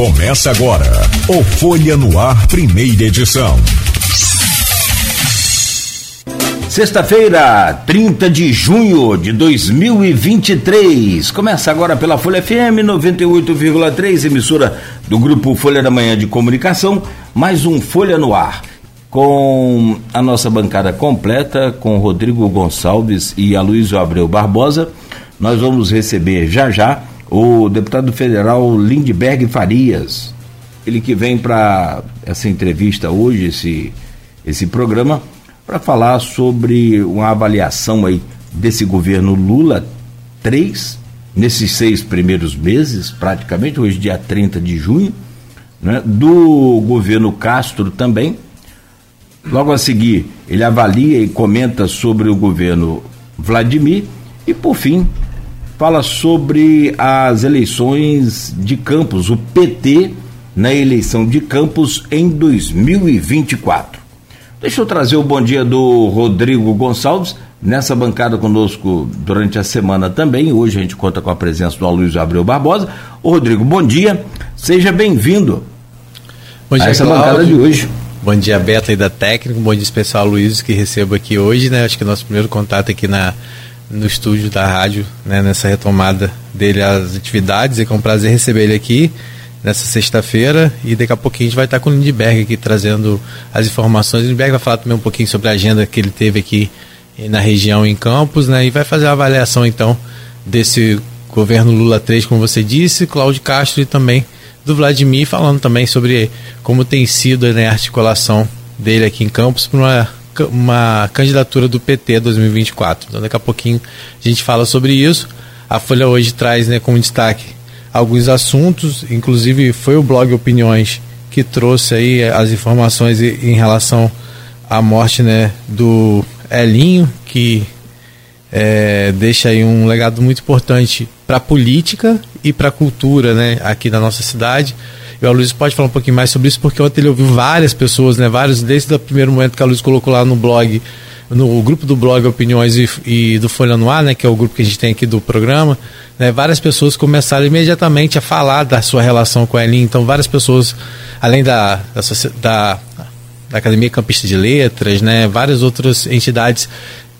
Começa agora o Folha no Ar, primeira edição. Sexta-feira, 30 de junho de 2023. Começa agora pela Folha FM 98,3, emissora do grupo Folha da Manhã de Comunicação. Mais um Folha no Ar. Com a nossa bancada completa, com Rodrigo Gonçalves e Aloysio Abreu Barbosa, nós vamos receber já já o deputado federal Lindbergh Farias, ele que vem para essa entrevista hoje, esse, esse programa, para falar sobre uma avaliação aí desse governo Lula 3, nesses seis primeiros meses, praticamente, hoje dia 30 de junho, né, do governo Castro também. Logo a seguir, ele avalia e comenta sobre o governo Vladimir e, por fim, fala sobre as eleições de Campos, o PT na eleição de Campos em 2024. Deixa eu trazer o bom dia do Rodrigo Gonçalves, nessa bancada conosco durante a semana também. Hoje a gente conta com a presença do Aloysio Abreu Barbosa. Ô Rodrigo, bom dia, seja bem-vindo a essa Cláudio. bancada de hoje. Bom dia, Beto aí da técnica, bom dia especial Luiz que recebo aqui hoje, né? Acho que é nosso primeiro contato aqui na, no estúdio da rádio, né, nessa retomada dele às atividades. É com um prazer receber ele aqui nessa sexta-feira e daqui a pouquinho a gente vai estar com o Lindbergh aqui trazendo as informações. O Lindbergh vai falar também um pouquinho sobre a agenda que ele teve aqui na região em Campos, né, e vai fazer a avaliação então desse governo Lula 3, como você disse, Cláudio Castro e também do Vladimir, falando também sobre como tem sido né, a articulação dele aqui em Campos para uma uma candidatura do PT 2024. Então daqui a pouquinho a gente fala sobre isso. A Folha hoje traz né, como destaque alguns assuntos, inclusive foi o blog Opiniões que trouxe aí as informações em relação à morte né, do Elinho, que é, deixa aí um legado muito importante para a política e para a cultura né, aqui da nossa cidade. E o Luiz pode falar um pouquinho mais sobre isso, porque ontem ele ouviu várias pessoas, né? Vários, desde o primeiro momento que a Luiz colocou lá no blog, no grupo do blog Opiniões e, e, do Folha no Ar, né? Que é o grupo que a gente tem aqui do programa, né? Várias pessoas começaram imediatamente a falar da sua relação com a Elin. Então, várias pessoas, além da, da, da, da Academia Campista de Letras, né? Várias outras entidades.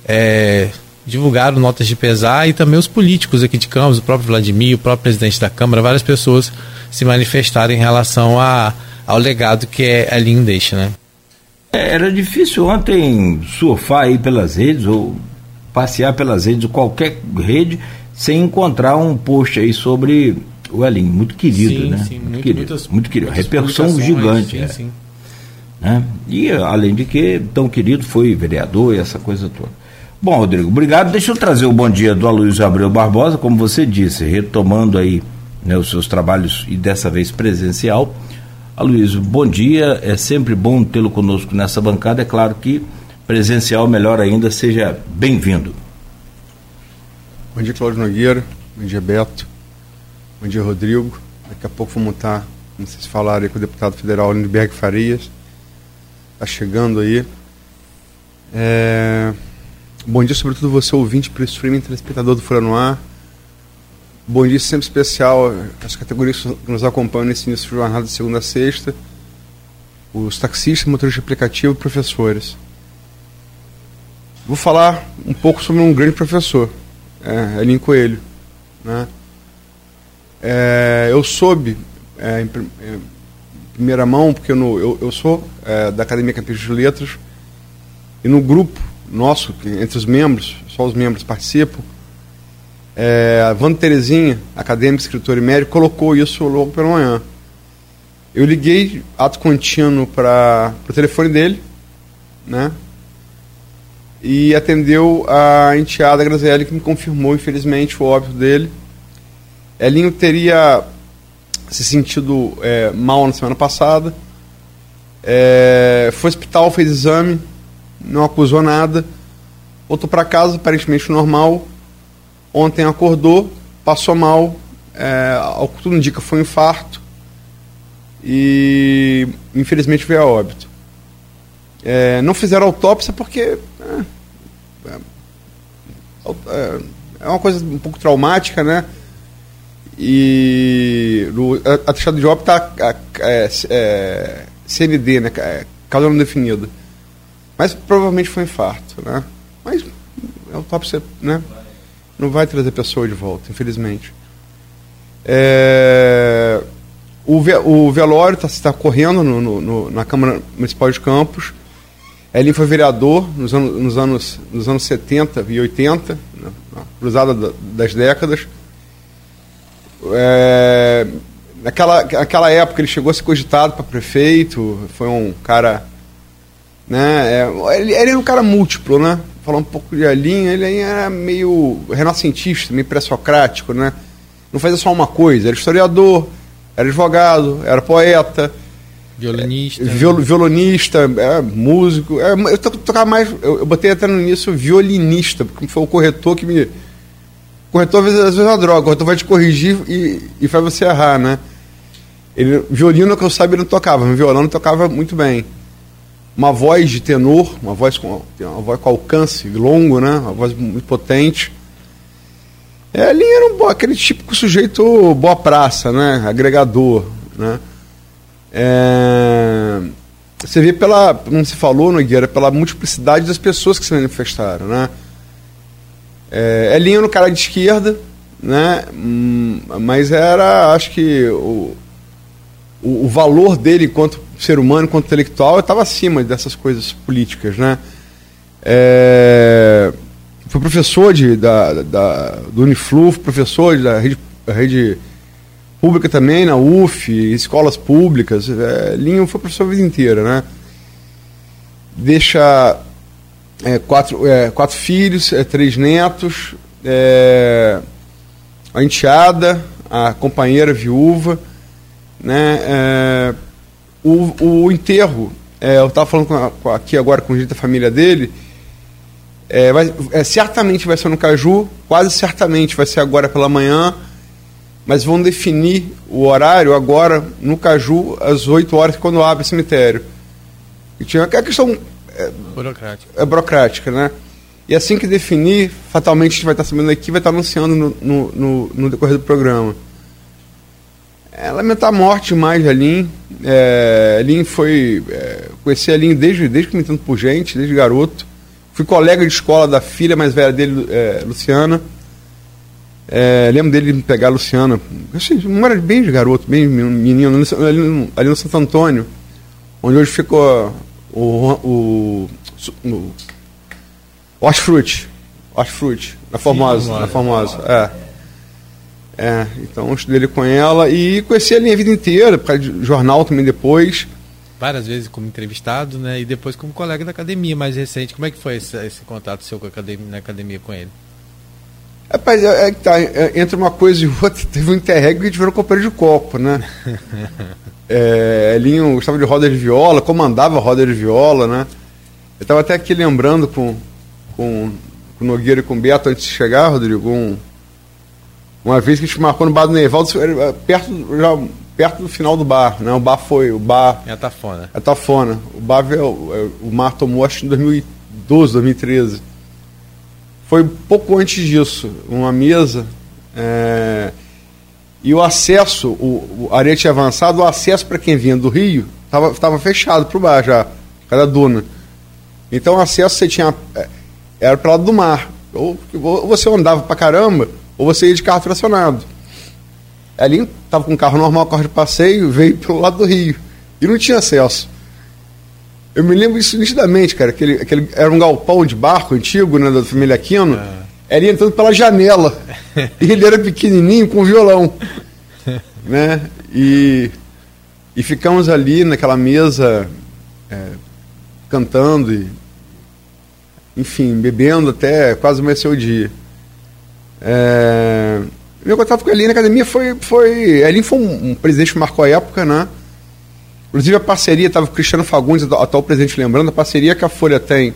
É, divulgaram notas de pesar e também os políticos aqui de Campos, o próprio Vladimir, o próprio presidente da Câmara, várias pessoas se manifestaram em relação a, ao legado que é, a deixa, né? É, era difícil ontem surfar aí pelas redes ou passear pelas redes, ou qualquer rede, sem encontrar um post aí sobre o Elin, muito querido, sim, né? Sim, muito, muito querido, muitas, muito querido. Repercussão gigante. Sim, é. Né? E além de que tão querido foi vereador e essa coisa toda. Bom, Rodrigo, obrigado. Deixa eu trazer o bom dia do Aloysio Abreu Barbosa, como você disse, retomando aí né, os seus trabalhos e dessa vez presencial. Aloysio, bom dia. É sempre bom tê-lo conosco nessa bancada. É claro que presencial melhor ainda. Seja bem-vindo. Bom dia, Cláudio Nogueira. Bom dia, Beto. Bom dia, Rodrigo. Daqui a pouco vamos estar, como vocês falaram, com o deputado federal Lindbergh Farias. Está chegando aí. É... Bom dia, sobretudo você, ouvinte, para o streaming, telespectador do Folha no Ar. Bom dia sempre especial às categorias que nos acompanham nesse início de jornada de segunda a sexta. Os taxistas, motoristas de aplicativo professores. Vou falar um pouco sobre um grande professor, é, Elinho Coelho. Né? É, eu soube, é, em, em, primeira mão, porque eu, eu, eu sou é, da Academia Campista de Letras, e no grupo nosso, entre os membros, só os membros participam, é, a Wanda Terezinha, acadêmica, escritora e médico, colocou isso logo pela manhã. Eu liguei ato contínuo para o telefone dele, né? E atendeu a enteada Grazielli, que me confirmou, infelizmente, o óbito dele. Elinho teria se sentido é, mal na semana passada. É, foi ao hospital, fez exame, não acusou nada, voltou para casa, aparentemente normal. Ontem acordou, passou mal, é, ao que tudo indica foi um infarto e infelizmente veio a óbito. É, não fizeram autópsia porque é, é, é, uma coisa um pouco traumática, né? e no atestado de óbito está é, é, CND, né? É, causa não definida. Mas provavelmente foi infarto, né? Mas é autópsia, né? Não vai trazer a pessoa de volta, infelizmente. É, o, ve, o velório está tá correndo no, no, no, na Câmara Municipal de Campos. Ele foi vereador nos anos, nos anos, nos anos 70 e 80, né, na cruzada das décadas. É, naquela, naquela época ele chegou a ser cogitado para prefeito, foi um cara. Né, é, ele, ele era um cara múltiplo, né? Falar um pouco de linha, ele era meio renascentista, meio pré-socrático, né? Não fazia só uma coisa, era historiador, era advogado, era poeta Violinista. Viol, violonista, é, músico. É, eu tocava mais. Eu, eu botei até no início violinista, porque foi o corretor que me. Corretor às vezes, às vezes é uma droga, o corretor vai te corrigir e, e faz você errar, né? Ele, violino que eu sabia não tocava, mas violão tocava muito bem. Uma voz de tenor, uma voz com, uma voz com alcance longo, né? Uma voz muito potente. É, ele era um, aquele típico sujeito boa praça, né? Agregador, né? É, você vê pela, como se falou, Nogueira, pela multiplicidade das pessoas que se manifestaram, né? É, Elinho no cara de esquerda, né? Hum, mas era, acho que o, o, o, valor dele enquanto ser humano, enquanto intelectual, estava acima dessas coisas políticas, né? É, foi professor de, da, da, do Uniflu, professor da rede, rede pública também, na UF, escolas públicas. É, Linho foi professor a vida inteira, né? Deixa é, quatro, é, quatro filhos, é, três netos, é, a enteada, a companheira viúva, né? É, o, o enterro, é, eu estava falando com com aqui agora com gente da família dele, é, vai, é, certamente vai ser no Caju, quase certamente vai ser agora pela manhã, mas vão definir o horário agora no Caju, às 8 horas, quando abre o cemitério. E tinha a questão é, burocrática. É burocrática, né? E assim que definir, fatalmente a gente vai estar sabendo aqui, vai estar anunciando no, no, no, no decorrer do programa. É, lamentar a morte mais de Aline. É, Aline foi. É, conheci a Aline desde, desde que me entendo por gente, desde garoto. Fui colega de escola da filha mais velha dele, é, Luciana. É, lembro dele me pegar a Luciana. Assim, não era bem de garoto, bem menino, ali no, ali no Santo Antônio, onde hoje ficou o, o, o Hortifruti. Hortifruti, na Formosa. na Formosa, é. É, então eu estudei ele com ela e conheci a minha vida inteira, por causa de jornal também depois. Várias vezes como entrevistado, né? E depois como colega da academia mais recente. Como é que foi esse, esse contato seu com a academia, na academia com ele? Rapaz, é, é, tá, é, entre uma coisa e outra, teve um interreg que a gente virou companheiro de copo, né? é, Elinho gostava de roda de viola, comandava roda de viola, né? Eu estava até aqui lembrando com, com, com Nogueira e com o Beto antes de chegar, Rodrigo, um, uma vez que a gente marcou no bar do Nevaldo, é, perto, já, perto do final do bar, né? O bar foi, o bar... É a Tafona. É a Tafona. O bar, o, o mar tomou acho em 2012, 2013 foi pouco antes disso, uma mesa. É, e o acesso, o, o Arete avançado, o acesso para quem vinha do Rio estava fechado para o bar já, cada duna. Então o acesso você tinha. Era para lado do mar. Ou, ou você andava para caramba, ou você ia de carro tracionado. Ali estava com um carro normal, carro de passeio, veio pelo lado do Rio. E não tinha acesso. Eu me lembro isso nitidamente, cara. Aquele, aquele, era um galpão de barco antigo, né, da família Aquino. É. Era entrando pela janela. e ele era pequenininho com violão. né? E, e ficamos ali naquela mesa é, cantando e, enfim, bebendo até quase amanhecer o dia. É, meu contato com a na academia foi. foi a Eline foi um, um presidente que marcou a época, né? Inclusive a parceria, estava o Cristiano Fagundes, atual presidente, lembrando, a parceria que a Folha tem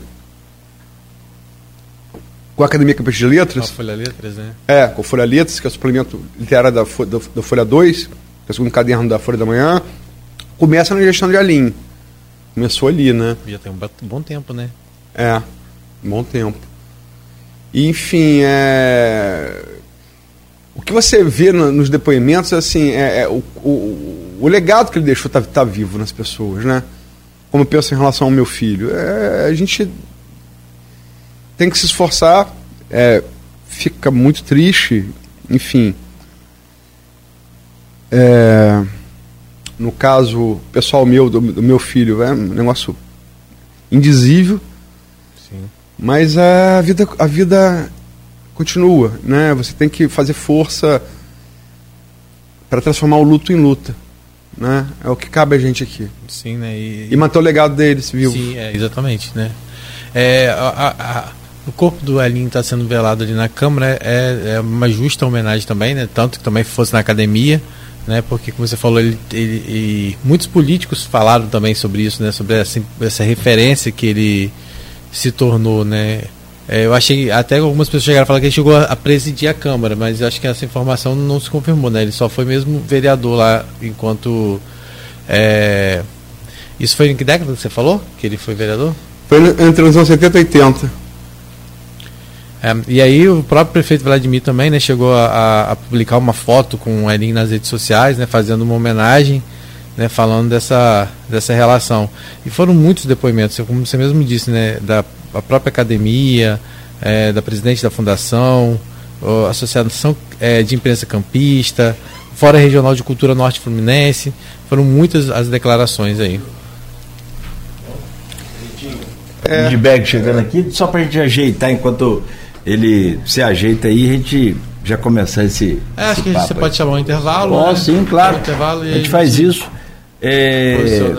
com a Academia Campos de Letras. Com a Folha Letras, né? É, com a Folha Letras, que é o suplemento literário da, da, da Folha 2, que é o segundo caderno da Folha da Manhã, começa na gestão de Alim. Começou ali, né? Já tem um bom tempo, né? É, um bom tempo. Enfim, é... o que você vê no, nos depoimentos assim, é, é o, o, o, legado que ele deixou está tá vivo nas pessoas, né? Como eu penso em relação ao meu filho. É, a gente tem que se esforçar, é, fica muito triste, enfim. É, no caso pessoal meu, do, do, meu filho, é um negócio indizível. Mas a vida, a vida continua, né? Você tem que fazer força para transformar o luto em luta, né? É o que cabe a gente aqui. Sim, né? E, e manter o legado deles vivo. Sim, é, exatamente, né? É, a, a, o corpo do Elinho está sendo velado ali na Câmara é, é, uma justa homenagem também, né? Tanto que também fosse na academia, né? Porque como você falou, ele, ele muitos políticos falaram também sobre isso, né? Sobre essa, essa referência que ele se tornou, né? É, eu achei, até algumas pessoas chegaram a falar que ele chegou a, presidir a Câmara, mas acho que essa informação não se confirmou, né? Ele só foi mesmo vereador lá enquanto. É... Isso foi em que década que você falou? Que ele foi vereador? Foi entre os anos 70 e 80. É, e aí o próprio prefeito Vladimir também né, chegou a, a publicar uma foto com o Elinho nas redes sociais, né, fazendo uma homenagem, né, falando dessa, dessa relação. E foram muitos depoimentos, como você mesmo disse, né, da a própria academia, é, da presidente da fundação, a Associação é, de Imprensa Campista, Fora Regional de Cultura Norte Fluminense. Foram muitas as declarações aí. É. De bag chegando aqui, só para a gente ajeitar enquanto ele se ajeita aí, a gente já começar esse. É, acho que você aí. pode chamar um intervalo. Oh, né? Sim, claro. Um intervalo a gente faz isso. É...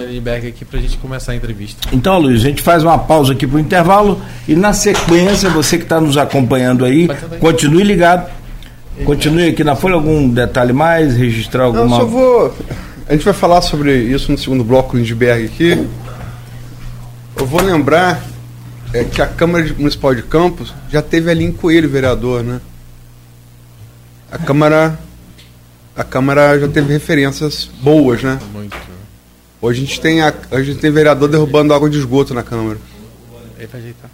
Lindbergh aqui para a gente começar a entrevista. Então, Luiz, a gente faz uma pausa aqui para o intervalo e na sequência, você que está nos acompanhando aí, continue ligado. Continue aqui na Folha. Algum detalhe mais? Registrar alguma. Não, só vou. A gente vai falar sobre isso no segundo bloco Lindbergh aqui. Eu vou lembrar é, que a Câmara Municipal de Campos já teve ali em Coelho, vereador, né? A Câmara a Câmara já teve referências boas, né? Muito. Hoje a gente tem, a, a gente tem vereador derrubando água de esgoto na Câmara. Ele vai ajeitar.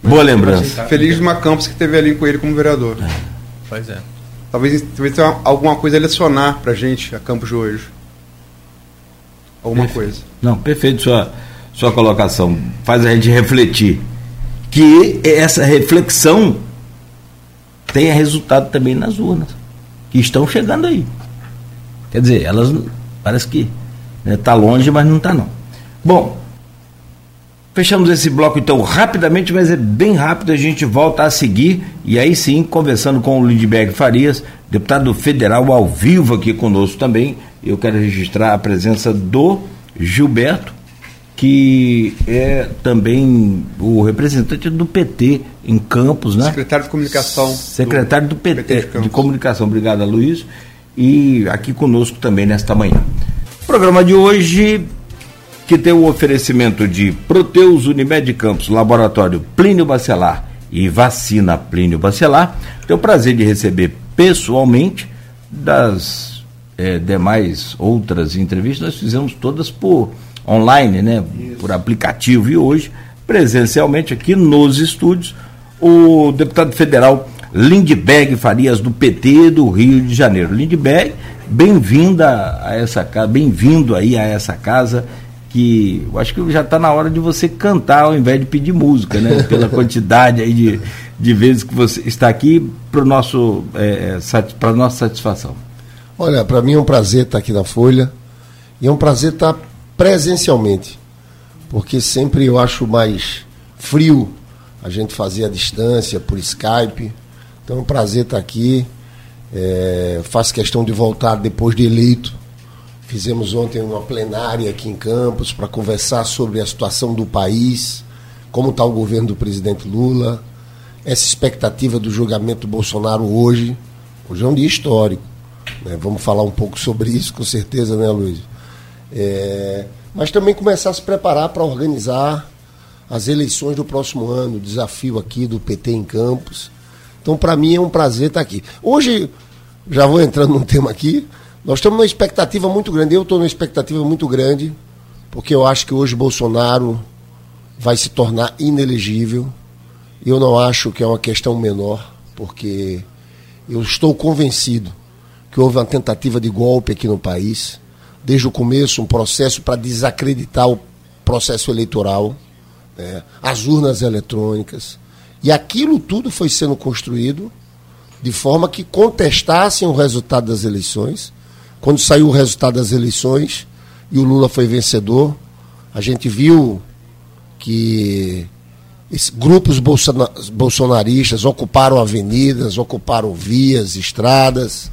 Boa lembrança. Feliz de uma campus que teve ali com ele como vereador. É. Pois é. Talvez, talvez tenha alguma coisa a lecionar pra gente a campus de hoje. Alguma perfeito. coisa. Não, perfeito sua, sua colocação. Faz a gente refletir. Que essa reflexão tenha resultado também nas urnas que estão chegando aí. Quer dizer, elas parece que está né, longe, mas não está não. Bom, fechamos esse bloco então rapidamente, mas é bem rápido, a gente volta a seguir e aí sim, conversando com o Lindbergh Farias, deputado federal ao vivo aqui conosco também. Eu quero registrar a presença do Gilberto, que é também o representante do PT em Campos, né? Secretário de Comunicação. Secretário do, do PT, PT de, de, Comunicação, obrigado, Luiz. E aqui conosco também nesta manhã. Programa de hoje, que tem o oferecimento de Proteus Unimed Campos, Laboratório Plínio Bacelar e Vacina Plínio Bacelar, tenho o prazer de receber pessoalmente das é, demais outras entrevistas, nós fizemos todas por online, né, Isso. por aplicativo e hoje presencialmente aqui nos estúdios o deputado federal Lindbergh Farias do PT do Rio de Janeiro. Lindbergh, bem-vinda a essa casa, bem-vindo aí a essa casa que eu acho que já está na hora de você cantar ao invés de pedir música, né? Pela quantidade aí de, de vezes que você está aqui para nosso é, para nossa satisfação. Olha, para mim é um prazer estar aqui na Folha e é um prazer estar presencialmente, porque sempre eu acho mais frio a gente fazer a distância por Skype. Então é um prazer estar aqui. É, faço questão de voltar depois de eleito. Fizemos ontem uma plenária aqui em Campos para conversar sobre a situação do país, como está o governo do presidente Lula, essa expectativa do julgamento do Bolsonaro hoje. Hoje é um dia histórico. Né? Vamos falar um pouco sobre isso, com certeza, né, Luiz? É, mas também começar a se preparar para organizar as eleições do próximo ano, o desafio aqui do PT em Campos. Então, para mim, é um prazer estar aqui. Hoje, já vou entrando num tema aqui, nós estamos numa expectativa muito grande, eu estou numa expectativa muito grande, porque eu acho que hoje Bolsonaro vai se tornar inelegível. Eu não acho que é uma questão menor, porque Eu estou convencido que houve uma tentativa de golpe aqui no país, desde o começo, um processo para desacreditar o processo eleitoral, né, as urnas eletrônicas. E aquilo tudo foi sendo construído de forma que contestassem o resultado das eleições. Quando saiu o resultado das eleições e o Lula foi vencedor, a gente viu que grupos bolsonaristas ocuparam avenidas, ocuparam vias, estradas.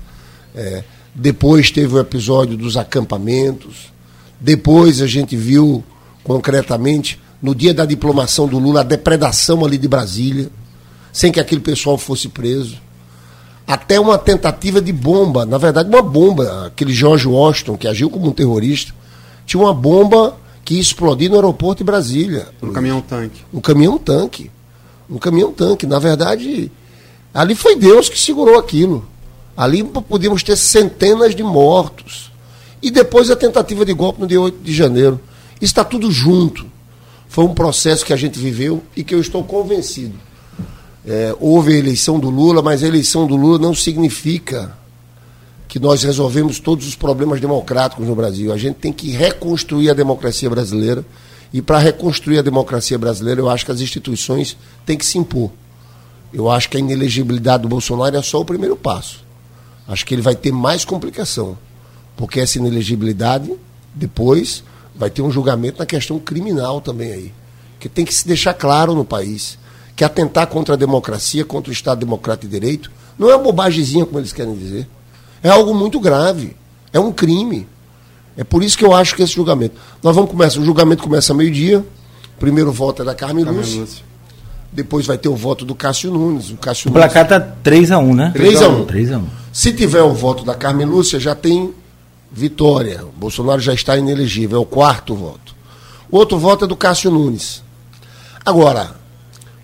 É, depois teve o episódio dos acampamentos. Depois a gente viu concretamente, no dia da diplomação do Lula, a depredação ali de Brasília, sem que aquele pessoal fosse preso. Até uma tentativa de bomba, na verdade, uma bomba. Aquele George Washington, que agiu como um terrorista, tinha uma bomba que explodiu no aeroporto de Brasília. No caminhão-tanque. No caminhão-tanque. No caminhão-tanque. Na verdade, ali foi Deus que segurou aquilo. Ali podíamos ter centenas de mortos. E depois a tentativa de golpe no dia 8 de janeiro. Isso está tudo junto. Foi um processo que a gente viveu e que eu estou convencido. É, houve a eleição do Lula, mas a eleição do Lula não significa que nós resolvemos todos os problemas democráticos no Brasil. A gente tem que reconstruir a democracia brasileira. E para reconstruir a democracia brasileira, eu acho que as instituições têm que se impor. Eu acho que a inelegibilidade do Bolsonaro é só o primeiro passo. Acho que ele vai ter mais complicação. Porque essa inelegibilidade, depois, vai ter um julgamento na questão criminal também aí. Que tem que se deixar claro no país que atentar contra a democracia, contra o Estado Democrático de Direito, não é uma bobagemzinha, como eles querem dizer. É algo muito grave. É um crime. É por isso que eu acho que esse julgamento. Nós vamos começar. O julgamento começa meio-dia. Primeiro voto é da Carmen, Carmen Lúcia. Lúcia. Depois vai ter o voto do Cássio Nunes. O, Cássio o placar está 3x1, né? 3x1. 3x1. Se tiver o voto da Carmen Lúcia, já tem vitória. O Bolsonaro já está inelegível, é o quarto voto. O outro voto é do Cássio Nunes. Agora,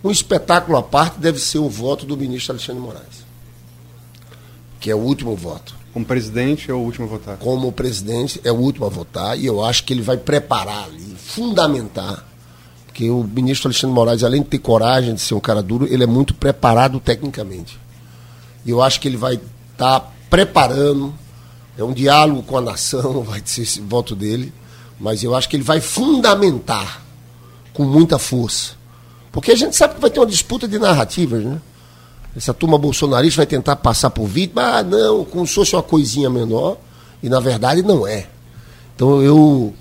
um espetáculo à parte deve ser o voto do ministro Alexandre Moraes, que é o último voto. Como presidente é o último a votar? Como presidente é o último a votar e eu acho que ele vai preparar ali, fundamentar, porque o ministro Alexandre Moraes, além de ter coragem de ser um cara duro, ele é muito preparado tecnicamente. E eu acho que ele vai estar tá preparando é um diálogo com a nação, vai ser esse voto dele, mas eu acho que ele vai fundamentar com muita força. Porque a gente sabe que vai ter uma disputa de narrativas, né? Essa turma bolsonarista vai tentar passar por vítima, ah, não, como se fosse uma coisinha menor, e na verdade não é. Então eu,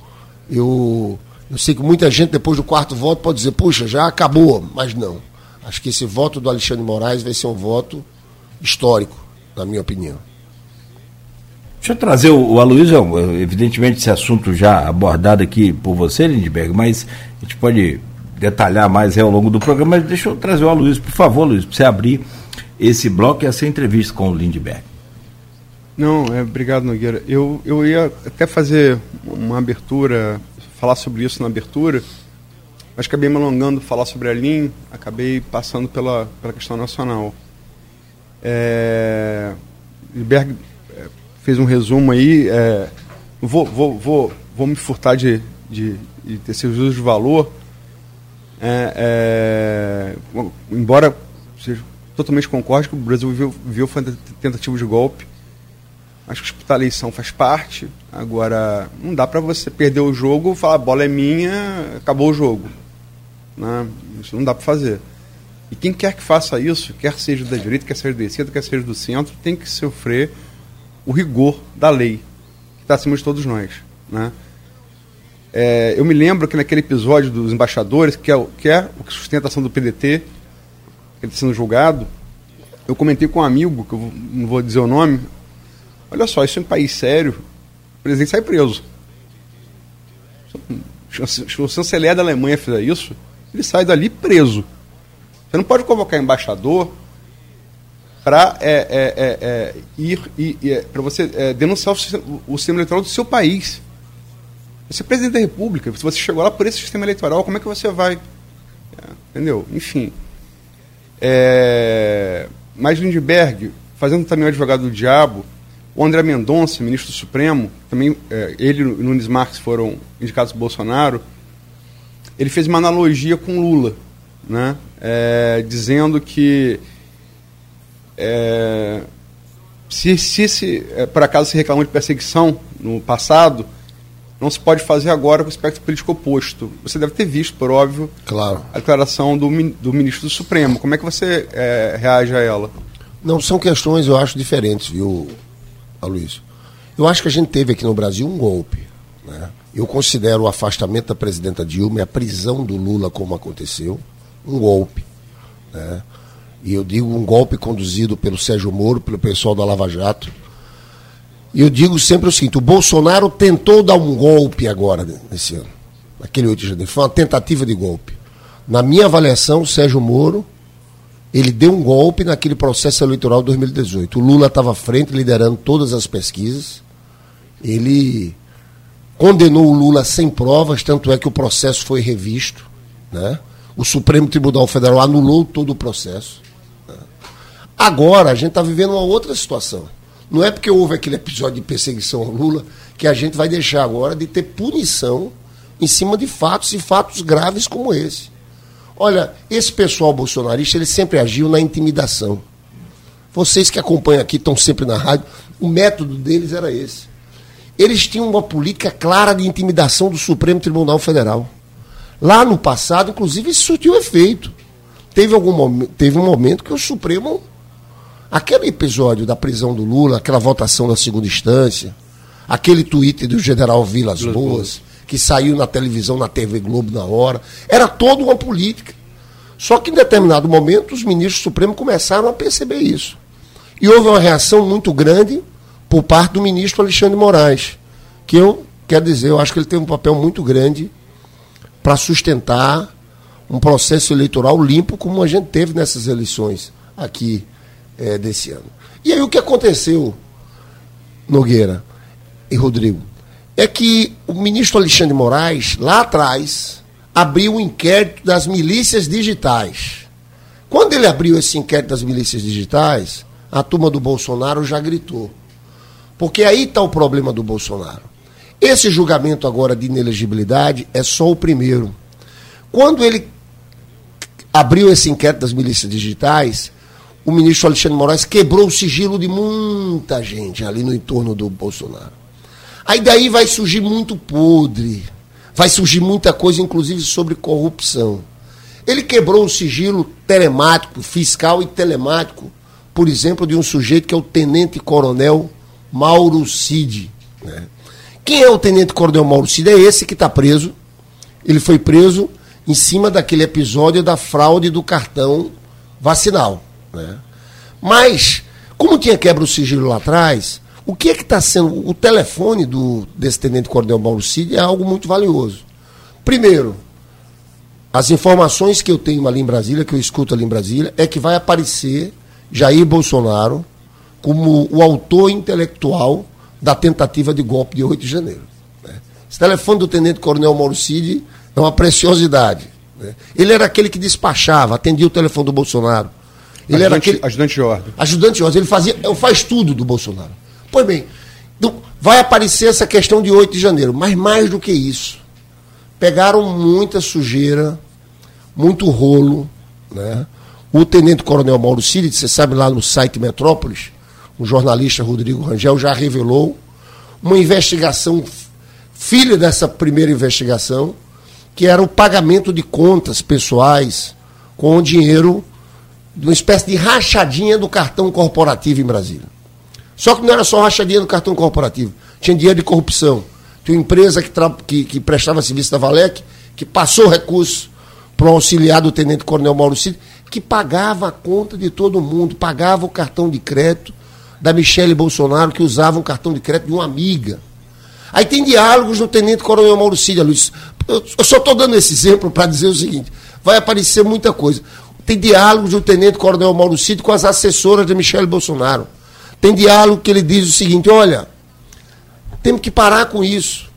eu, eu sei que muita gente, depois do quarto voto, pode dizer, puxa, já acabou, mas não. Acho que esse voto do Alexandre Moraes vai ser um voto histórico, na minha opinião. Deixa eu trazer o, o Aloysio, evidentemente esse assunto já abordado aqui por você, Lindbergh, mas a gente pode detalhar mais ao longo do programa, mas deixa eu trazer o Aloysio, por favor, Luiz, para você abrir esse bloco e essa entrevista com o Lindbergh. Não, é, obrigado, Nogueira. Eu, eu ia até fazer uma abertura, falar sobre isso na abertura, mas acabei me alongando falar sobre a LIN, acabei passando pela, pela questão nacional. É, Lindbergh fez um resumo aí. É, vou, vou, vou, vou me furtar de, de, de ter seus juros de valor. É, é, embora seja totalmente concorde que o Brasil viu, viu tentativa de golpe. Acho que disputar a eleição faz parte. Agora, não dá para você perder o jogo, falar a bola é minha, acabou o jogo. Né? Isso não dá para fazer. E quem quer que faça isso, quer seja da direita, quer seja da esquerda, quer seja do centro, tem que sofrer o rigor da lei, que está acima de todos nós. Né? É, eu me lembro que naquele episódio dos embaixadores, que é, o, que é o que sustenta a ação do PDT, ele sendo julgado, eu comentei com um amigo, que eu não vou dizer o nome, olha só, isso é um país sério, o presidente sai preso. Se o chanceler da Alemanha fizer isso, ele sai dali preso. Você não pode convocar embaixador para é, é, é, é, ir, ir é, para você é, denunciar o o sistema, eleitoral do seu país. Você é presidente da República, se você chegou lá por esse sistema eleitoral, como é que você vai? entendeu? Enfim. mas Lindbergh, fazendo também o advogado do diabo, o André Mendonça, ministro do Supremo, também ele e Nunes Marques foram indicados por Bolsonaro, ele fez uma analogia com Lula, né? dizendo que é, se, se, se é, por acaso se reclamou de perseguição no passado, não se pode fazer agora com o espectro político oposto. Você deve ter visto, por óbvio, claro. a declaração do, do ministro do Supremo. Como é que você é, reage a ela? Não, são questões, eu acho, diferentes, viu, Aloysio? Eu acho que a gente teve aqui no Brasil um golpe. Né? Eu considero o afastamento da presidenta Dilma e a prisão do Lula, como aconteceu, um golpe. Né? E eu digo um golpe conduzido pelo Sérgio Moro, pelo pessoal da Lava Jato. Eu digo sempre o seguinte: o Bolsonaro tentou dar um golpe agora, nesse ano, naquele 8 de janeiro. Foi uma tentativa de golpe. Na minha avaliação, o Sérgio Moro, ele deu um golpe naquele processo eleitoral de 2018. O Lula estava à frente, liderando todas as pesquisas. Ele condenou o Lula sem provas, tanto é que o processo foi revisto. Né? O Supremo Tribunal Federal anulou todo o processo. Né? Agora a gente está vivendo uma outra situação. Não é porque houve aquele episódio de perseguição ao Lula que a gente vai deixar agora de ter punição em cima de fatos e fatos graves como esse. Olha, esse pessoal bolsonarista, ele sempre agiu na intimidação. Vocês que acompanham aqui, estão sempre na rádio, o método deles era esse eles tinham uma política clara de intimidação do Supremo Tribunal Federal. Lá no passado, inclusive, isso surtiu efeito. Teve, algum teve um momento que o Supremo. Aquele episódio da prisão do Lula, aquela votação na segunda instância, aquele tweet do general Vilas Boas, que saiu na televisão, na TV Globo na hora, era toda uma política. Só que em determinado momento os ministros do Supremo começaram a perceber isso. E houve uma reação muito grande por parte do ministro Alexandre Moraes, que eu quero dizer, eu acho que ele tem um papel muito grande para sustentar um processo eleitoral limpo como a gente teve nessas eleições aqui é, desse ano. E aí o que aconteceu, Nogueira e Rodrigo, é que o ministro Alexandre Moraes, lá atrás, abriu o um inquérito das milícias digitais. Quando ele abriu esse inquérito das milícias digitais, a turma do Bolsonaro já gritou. Porque aí está o problema do Bolsonaro. Esse julgamento agora de inelegibilidade é só o primeiro. Quando ele abriu esse inquérito das milícias digitais, o ministro Alexandre Moraes quebrou o sigilo de muita gente ali no entorno do Bolsonaro. Aí daí vai surgir muito podre, vai surgir muita coisa, inclusive sobre corrupção. Ele quebrou o sigilo telemático, fiscal e telemático, por exemplo, de um sujeito que é o tenente-coronel Mauro Cid. Né? Quem é o tenente coronel Mauro Cid? É esse que está preso. Ele foi preso em cima daquele episódio da fraude do cartão vacinal. Né? Mas, como tinha quebra o sigilo lá atrás, o que é que está sendo. O telefone do, desse tenente coronel Mauro Cid é algo muito valioso. Primeiro, as informações que eu tenho ali em Brasília, que eu escuto ali em Brasília, é que vai aparecer Jair Bolsonaro como o autor intelectual da tentativa de golpe de 8 de janeiro. Né? Esse telefone do tenente coronel Mauro Cid é uma preciosidade. Né? Ele era aquele que despachava, atendia o telefone do Bolsonaro. Ele ajudante, era aquele. Ajudante de ordem. Ajudante de ordem. Ele fazia, faz tudo do Bolsonaro. Pois bem, então, vai aparecer essa questão de 8 de janeiro, mas mais do que isso. Pegaram muita sujeira, muito rolo, né? O tenente coronel Mauro Cid, você sabe lá no site Metrópolis, o jornalista Rodrigo Rangel já revelou uma investigação, filha dessa primeira investigação, que era o pagamento de contas pessoais com o dinheiro uma espécie de rachadinha do cartão corporativo em Brasília. Só que não era só rachadinha do cartão corporativo, tinha dinheiro de corrupção. Tinha uma empresa que, que, que prestava serviço da Valec, que passou recurso para o auxiliar do tenente coronel Mauro Cid, que pagava a conta de todo mundo, pagava o cartão de crédito da Michele Bolsonaro que usava um cartão de crédito de uma amiga. Aí tem diálogos do Tenente Coronel Mauro Cid, Luiz. Eu só estou dando esse exemplo para dizer o seguinte: vai aparecer muita coisa. Tem diálogos do Tenente Coronel Mauro Cid com as assessoras de Michele Bolsonaro. Tem diálogo que ele diz o seguinte: olha, temos que parar com isso.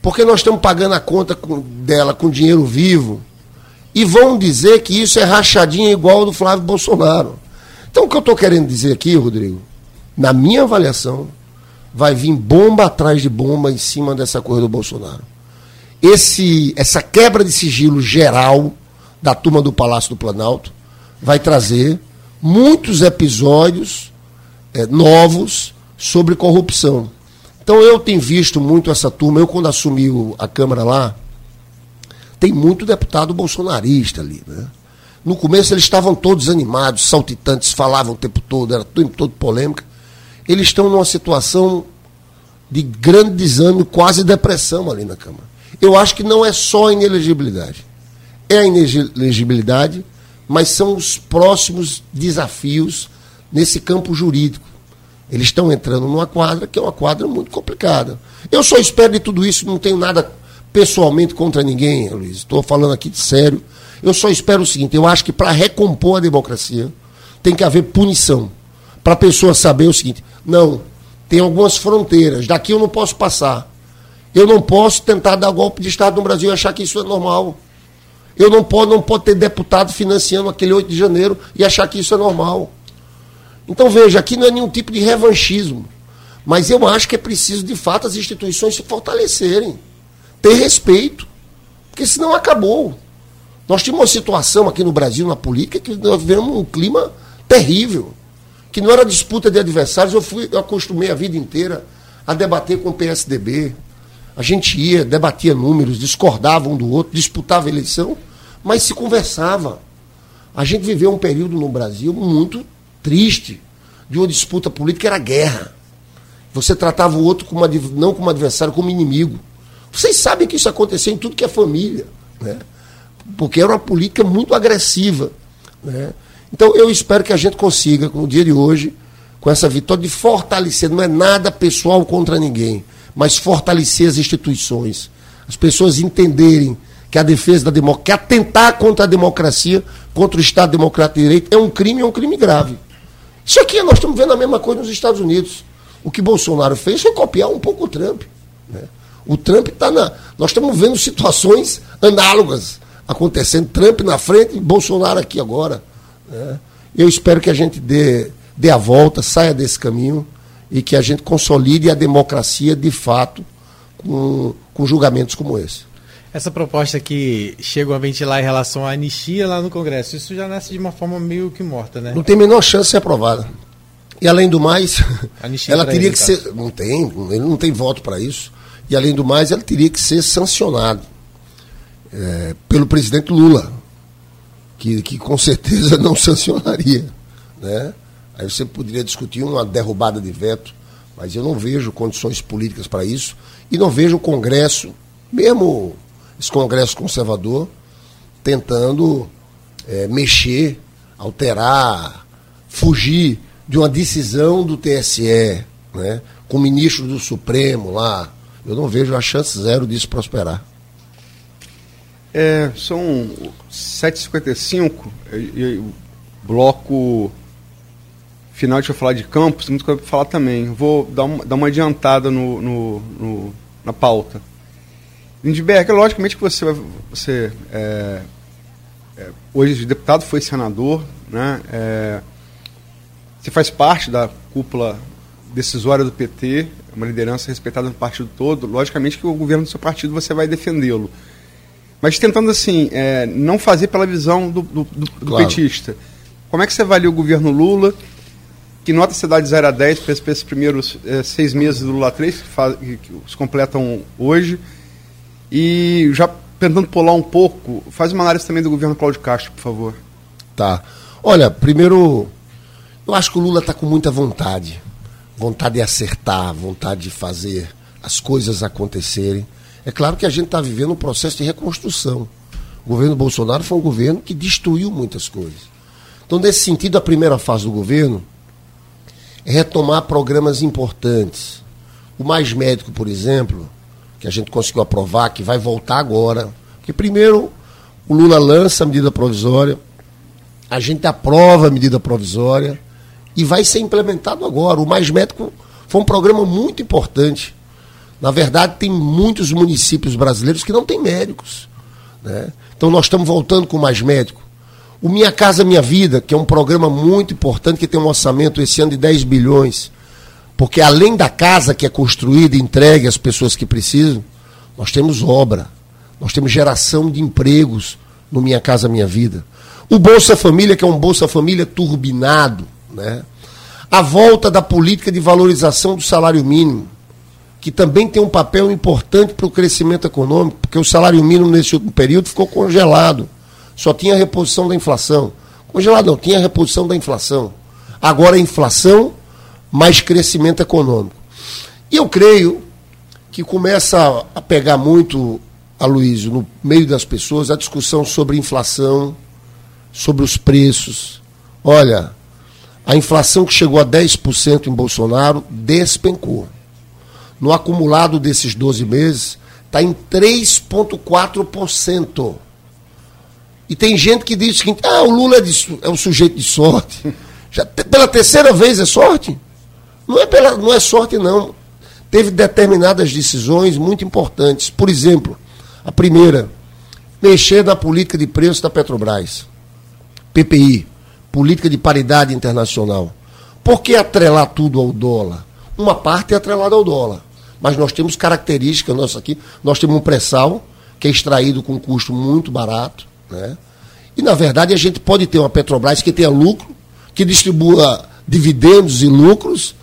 Porque nós estamos pagando a conta dela com dinheiro vivo. E vão dizer que isso é rachadinha igual ao do Flávio Bolsonaro. Então o que eu estou querendo dizer aqui, Rodrigo, na minha avaliação, vai vir bomba atrás de bomba em cima dessa coisa do Bolsonaro. Esse, essa quebra de sigilo geral da turma do Palácio do Planalto vai trazer muitos episódios é, novos sobre corrupção. Então eu tenho visto muito essa turma, eu quando assumi a Câmara lá, tem muito deputado bolsonarista ali, né? No começo eles estavam todos animados, saltitantes, falavam o tempo todo, era o tempo todo polêmica. Eles estão numa situação de grande desânimo, quase depressão ali na Câmara. Eu acho que não é só inelegibilidade. É a inelegibilidade, mas são os próximos desafios nesse campo jurídico. Eles estão entrando numa quadra que é uma quadra muito complicada. Eu só espero de tudo isso, não tenho nada pessoalmente contra ninguém, Luiz. Estou falando aqui de sério. Eu só espero o seguinte: eu acho que para recompor a democracia tem que haver punição. Para a pessoa saber o seguinte: não, tem algumas fronteiras, daqui eu não posso passar. Eu não posso tentar dar golpe de Estado no Brasil e achar que isso é normal. Eu não posso, não pode ter deputado financiando aquele 8 de janeiro e achar que isso é normal. Então veja, aqui não é nenhum tipo de revanchismo. Mas eu acho que é preciso, de fato, as instituições se fortalecerem. Ter respeito. Porque senão acabou. Nós tínhamos uma situação aqui no Brasil, na política, que nós vivemos um clima terrível. Que não era disputa de adversários. Eu, fui, eu acostumei a vida inteira a debater com o PSDB. A gente ia, debatia números, discordava um do outro, disputava eleição, mas se conversava. A gente viveu um período no Brasil muito triste de uma disputa política era guerra. Você tratava o outro como não como adversário, como inimigo. Vocês sabem que isso acontecia em tudo que é família, né? porque era uma política muito agressiva. Né? Então eu espero que a gente consiga, com o dia de hoje, com essa vitória, de fortalecer, não é nada pessoal contra ninguém, mas fortalecer as instituições. As pessoas entenderem que a defesa da democracia, que atentar contra a democracia, contra o Estado Democrático de Direito, é um crime, é um crime grave. Isso aqui nós estamos vendo a mesma coisa nos Estados Unidos. O que Bolsonaro fez foi copiar um pouco o Trump. Né? O Trump está na. Nós estamos vendo situações análogas acontecendo. Trump na frente e Bolsonaro aqui agora. Né? Eu espero que a gente dê, dê a volta, saia desse caminho e que a gente consolide a democracia de fato com, com julgamentos como esse. Essa proposta que chegam a ventilar em relação à anistia lá no Congresso, isso já nasce de uma forma meio que morta, né? Não tem a menor chance de ser aprovada. E além do mais, ela teria que ser. Não tem, ele não tem voto para isso. E além do mais, ela teria que ser sancionada é, pelo presidente Lula, que, que com certeza não sancionaria. Né? Aí você poderia discutir uma derrubada de veto, mas eu não vejo condições políticas para isso. E não vejo o Congresso, mesmo esse Congresso conservador tentando é, mexer, alterar, fugir de uma decisão do TSE, né, com o ministro do Supremo lá. Eu não vejo a chance zero disso prosperar. É, são 7h55 e, e o bloco final, deixa eu falar de campos, muito coisa para falar também. Vou dar uma, dar uma adiantada no, no, no na pauta. Lindbergh, logicamente que você, você é, é, hoje deputado, foi senador, né? É, você faz parte da cúpula decisória do PT, uma liderança respeitada no partido todo. Logicamente que o governo do seu partido você vai defendê-lo. Mas tentando, assim, é, não fazer pela visão do, do, do, claro. petista. Como é que você avalia o governo Lula? Que nota você dá de 0 a 10 para esses primeiros é, seis meses do Lula 3, que, faz, que, se completam hoje? E já tentando pular um pouco, faz uma análise também do governo Cláudio Castro, por favor. Tá. Olha, primeiro, eu acho que o Lula está com muita vontade. Vontade de acertar, vontade de fazer as coisas acontecerem. É claro que a gente está vivendo um processo de reconstrução. O governo Bolsonaro foi um governo que destruiu muitas coisas. Então, nesse sentido, a primeira fase do governo retomar programas importantes. O Mais Médico, por exemplo, que a gente conseguiu aprovar, que vai voltar agora. Porque primeiro o Lula lança a medida provisória, a gente aprova a medida provisória e vai ser implementado agora. O Mais Médico foi um programa muito importante. Na verdade, tem muitos municípios brasileiros que não têm médicos. Né? Então nós estamos voltando com mais médico. O Minha Casa Minha Vida, que é um programa muito importante, que tem um orçamento esse ano de 10 bilhões porque além da casa que é construída e entregue às pessoas que precisam, nós temos obra, nós temos geração de empregos no Minha Casa Minha Vida. O Bolsa Família, que é um Bolsa Família turbinado, né? a volta da política de valorização do salário mínimo, que também tem um papel importante para o crescimento econômico, porque o salário mínimo nesse último período ficou congelado. Só tinha reposição da inflação. Congelado não, tinha reposição da inflação. Agora a inflação mais crescimento econômico. E eu creio que começa a pegar muito, Aloysio, no meio das pessoas, a discussão sobre inflação, sobre os preços. Olha, a inflação que chegou a 10% em Bolsonaro despencou. No acumulado desses 12 meses, está em 3,4%. E tem gente que diz que ah, o Lula é, de, é um sujeito de sorte. Já, pela terceira vez é sorte? Não é, pela, não é sorte, não. Teve determinadas decisões muito importantes. Por exemplo, a primeira, mexer na política de preço da Petrobras. PPI, Política de Paridade Internacional. Por que atrelar tudo ao dólar? Uma parte é atrelada ao dólar. Mas nós temos características nossa aqui. Nós temos um pré-sal, que é extraído com um custo muito barato. Né? E, na verdade, a gente pode ter uma Petrobras que tenha lucro, que distribua dividendos e lucros,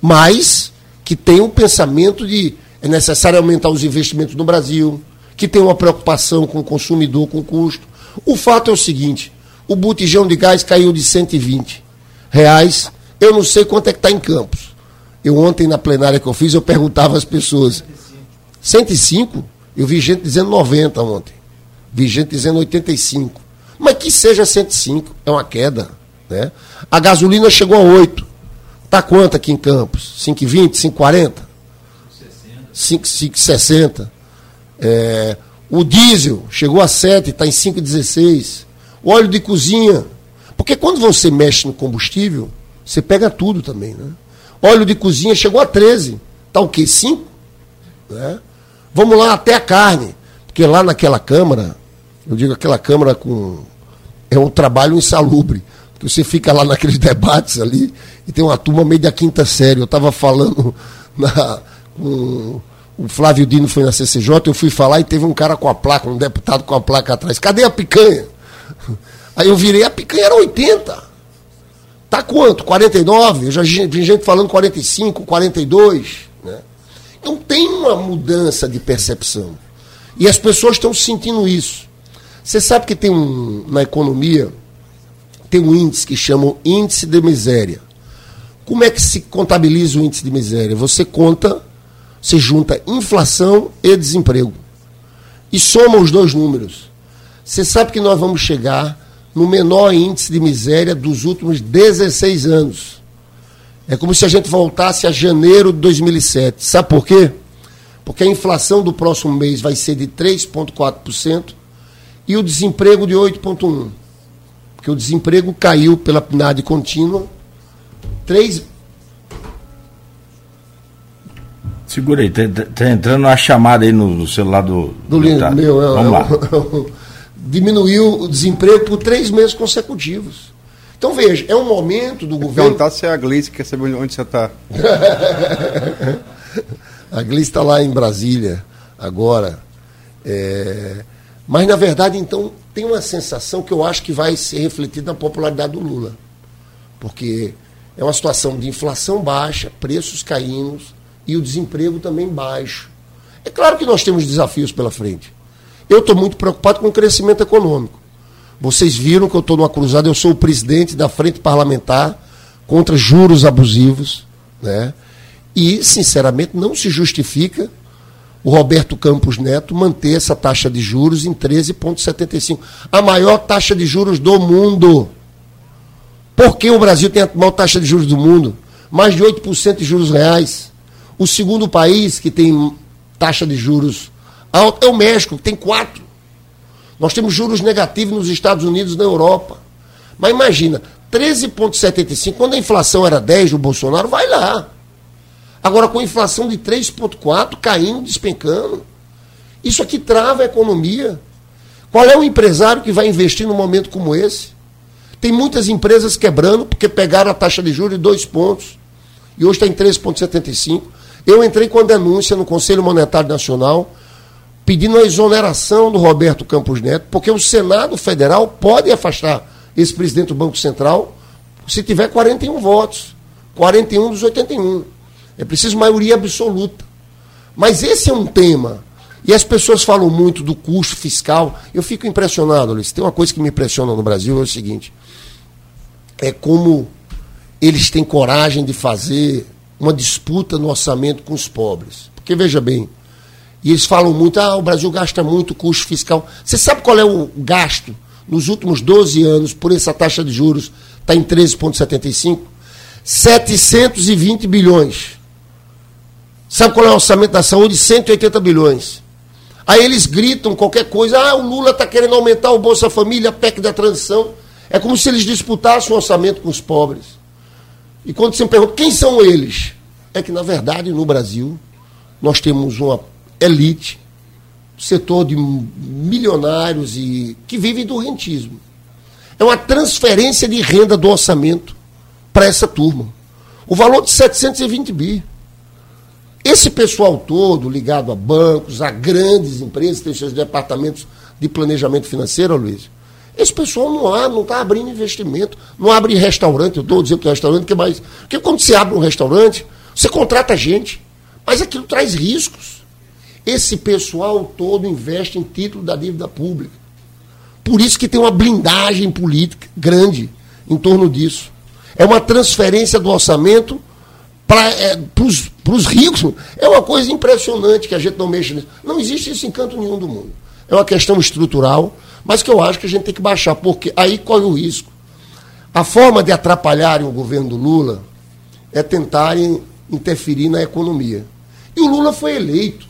mas que tenha um pensamento de é necessário aumentar os investimentos no Brasil, que tem uma preocupação com o consumidor, com o custo. O fato é o seguinte: o botijão de gás caiu de 120 reais. Eu não sei quanto é que está em Campos. Eu ontem, na plenária que eu fiz, eu perguntava às pessoas. 105? Eu vi gente dizendo 90 ontem. Vi dizendo 85. Mas que seja 105, é uma queda. Né? A gasolina chegou a 8. Está quanto aqui em Campos? 5,20, 5,40? 5,60. É, o diesel chegou a 7, está em 5,16. O óleo de cozinha. Porque quando você mexe no combustível, você pega tudo também. Né? Óleo de cozinha chegou a 13. Está o quê? 5? Né? Vamos lá até a carne. Porque lá naquela Câmara, eu digo aquela Câmara com. É um trabalho insalubre. Porque você fica lá naqueles debates ali e tem uma turma meio da quinta série. Eu estava falando na, com o Flávio Dino foi na CCJ, eu fui falar e teve um cara com a placa, um deputado com a placa atrás. Cadê a picanha? Aí eu virei, a picanha era 80. Tá quanto? 49? Eu já vi gente falando 45, 42. Né? Então tem uma mudança de percepção. E as pessoas estão sentindo isso. Você sabe que tem um, na economia, tem um índice que chama índice de miséria. Como é que se contabiliza o índice de miséria? Você conta, você junta inflação e desemprego. E soma os dois números. Você sabe que nós vamos chegar no menor índice de miséria dos últimos 16 anos. É como se a gente voltasse a janeiro de 2007. Sabe por quê? Porque a inflação do próximo mês vai ser de 3,4% e o desemprego de 8,1%. Porque o desemprego caiu pela PNAD contínua 3, Segura aí, tá, tá, tá, entrando uma chamada aí no, no celular do. Do, do meu, é, Vamos é, lá. diminuiu o desemprego por três meses consecutivos. Então veja, é um momento do governo. Perguntar se é a Gleice quer saber onde você está. a Gleice está lá em Brasília agora. É... Mas na verdade, então, tem uma sensação que eu acho que vai ser refletida na popularidade do Lula. Porque é uma situação de inflação baixa, preços caindo e o desemprego também baixo. É claro que nós temos desafios pela frente. Eu estou muito preocupado com o crescimento econômico. Vocês viram que eu estou numa cruzada, eu sou o presidente da frente parlamentar contra juros abusivos, né? E, sinceramente, não se justifica o Roberto Campos Neto manter essa taxa de juros em 13,75. A maior taxa de juros do mundo. Por que o Brasil tem a maior taxa de juros do mundo? Mais de 8% de juros reais. O segundo país que tem taxa de juros é o México, que tem quatro. Nós temos juros negativos nos Estados Unidos e na Europa. Mas imagina, 13,75, quando a inflação era 10 do Bolsonaro, vai lá. Agora, com inflação de 3,4, caindo, despencando. Isso aqui trava a economia. Qual é o empresário que vai investir num momento como esse? Tem muitas empresas quebrando porque pegaram a taxa de juros de dois pontos. E hoje está em 3,75. Eu entrei com a denúncia no Conselho Monetário Nacional pedindo a exoneração do Roberto Campos Neto, porque o Senado Federal pode afastar esse presidente do Banco Central se tiver 41 votos. 41 dos 81. É preciso maioria absoluta. Mas esse é um tema. E as pessoas falam muito do custo fiscal. Eu fico impressionado, Luiz. Tem uma coisa que me impressiona no Brasil, é o seguinte. É como eles têm coragem de fazer uma disputa no orçamento com os pobres. Porque, veja bem, e eles falam muito, ah, o Brasil gasta muito custo fiscal. Você sabe qual é o gasto nos últimos 12 anos por essa taxa de juros? Está em 13,75? 720 bilhões. Sabe qual é o orçamento da saúde? 180 bilhões. Aí eles gritam qualquer coisa, ah, o Lula está querendo aumentar o Bolsa Família, a PEC da transição. É como se eles disputassem o orçamento com os pobres. E quando você me pergunta quem são eles, é que, na verdade, no Brasil, nós temos uma elite, setor de milionários e que vivem do rentismo. É uma transferência de renda do orçamento para essa turma. O valor de 720 bi. Esse pessoal todo ligado a bancos, a grandes empresas, tem seus departamentos de planejamento financeiro, Luiz. Esse pessoal não há, não está abrindo investimento, não abre restaurante, eu estou dizendo que é restaurante, que mais. Porque quando você abre um restaurante, você contrata gente, mas aquilo traz riscos. Esse pessoal todo investe em título da dívida pública. Por isso que tem uma blindagem política grande em torno disso. É uma transferência do orçamento para é, os ricos. É uma coisa impressionante que a gente não mexe nisso. Não existe isso em canto nenhum do mundo. É uma questão estrutural, mas que eu acho que a gente tem que baixar, porque aí corre o risco. A forma de atrapalharem o governo do Lula é tentarem interferir na economia. E o Lula foi eleito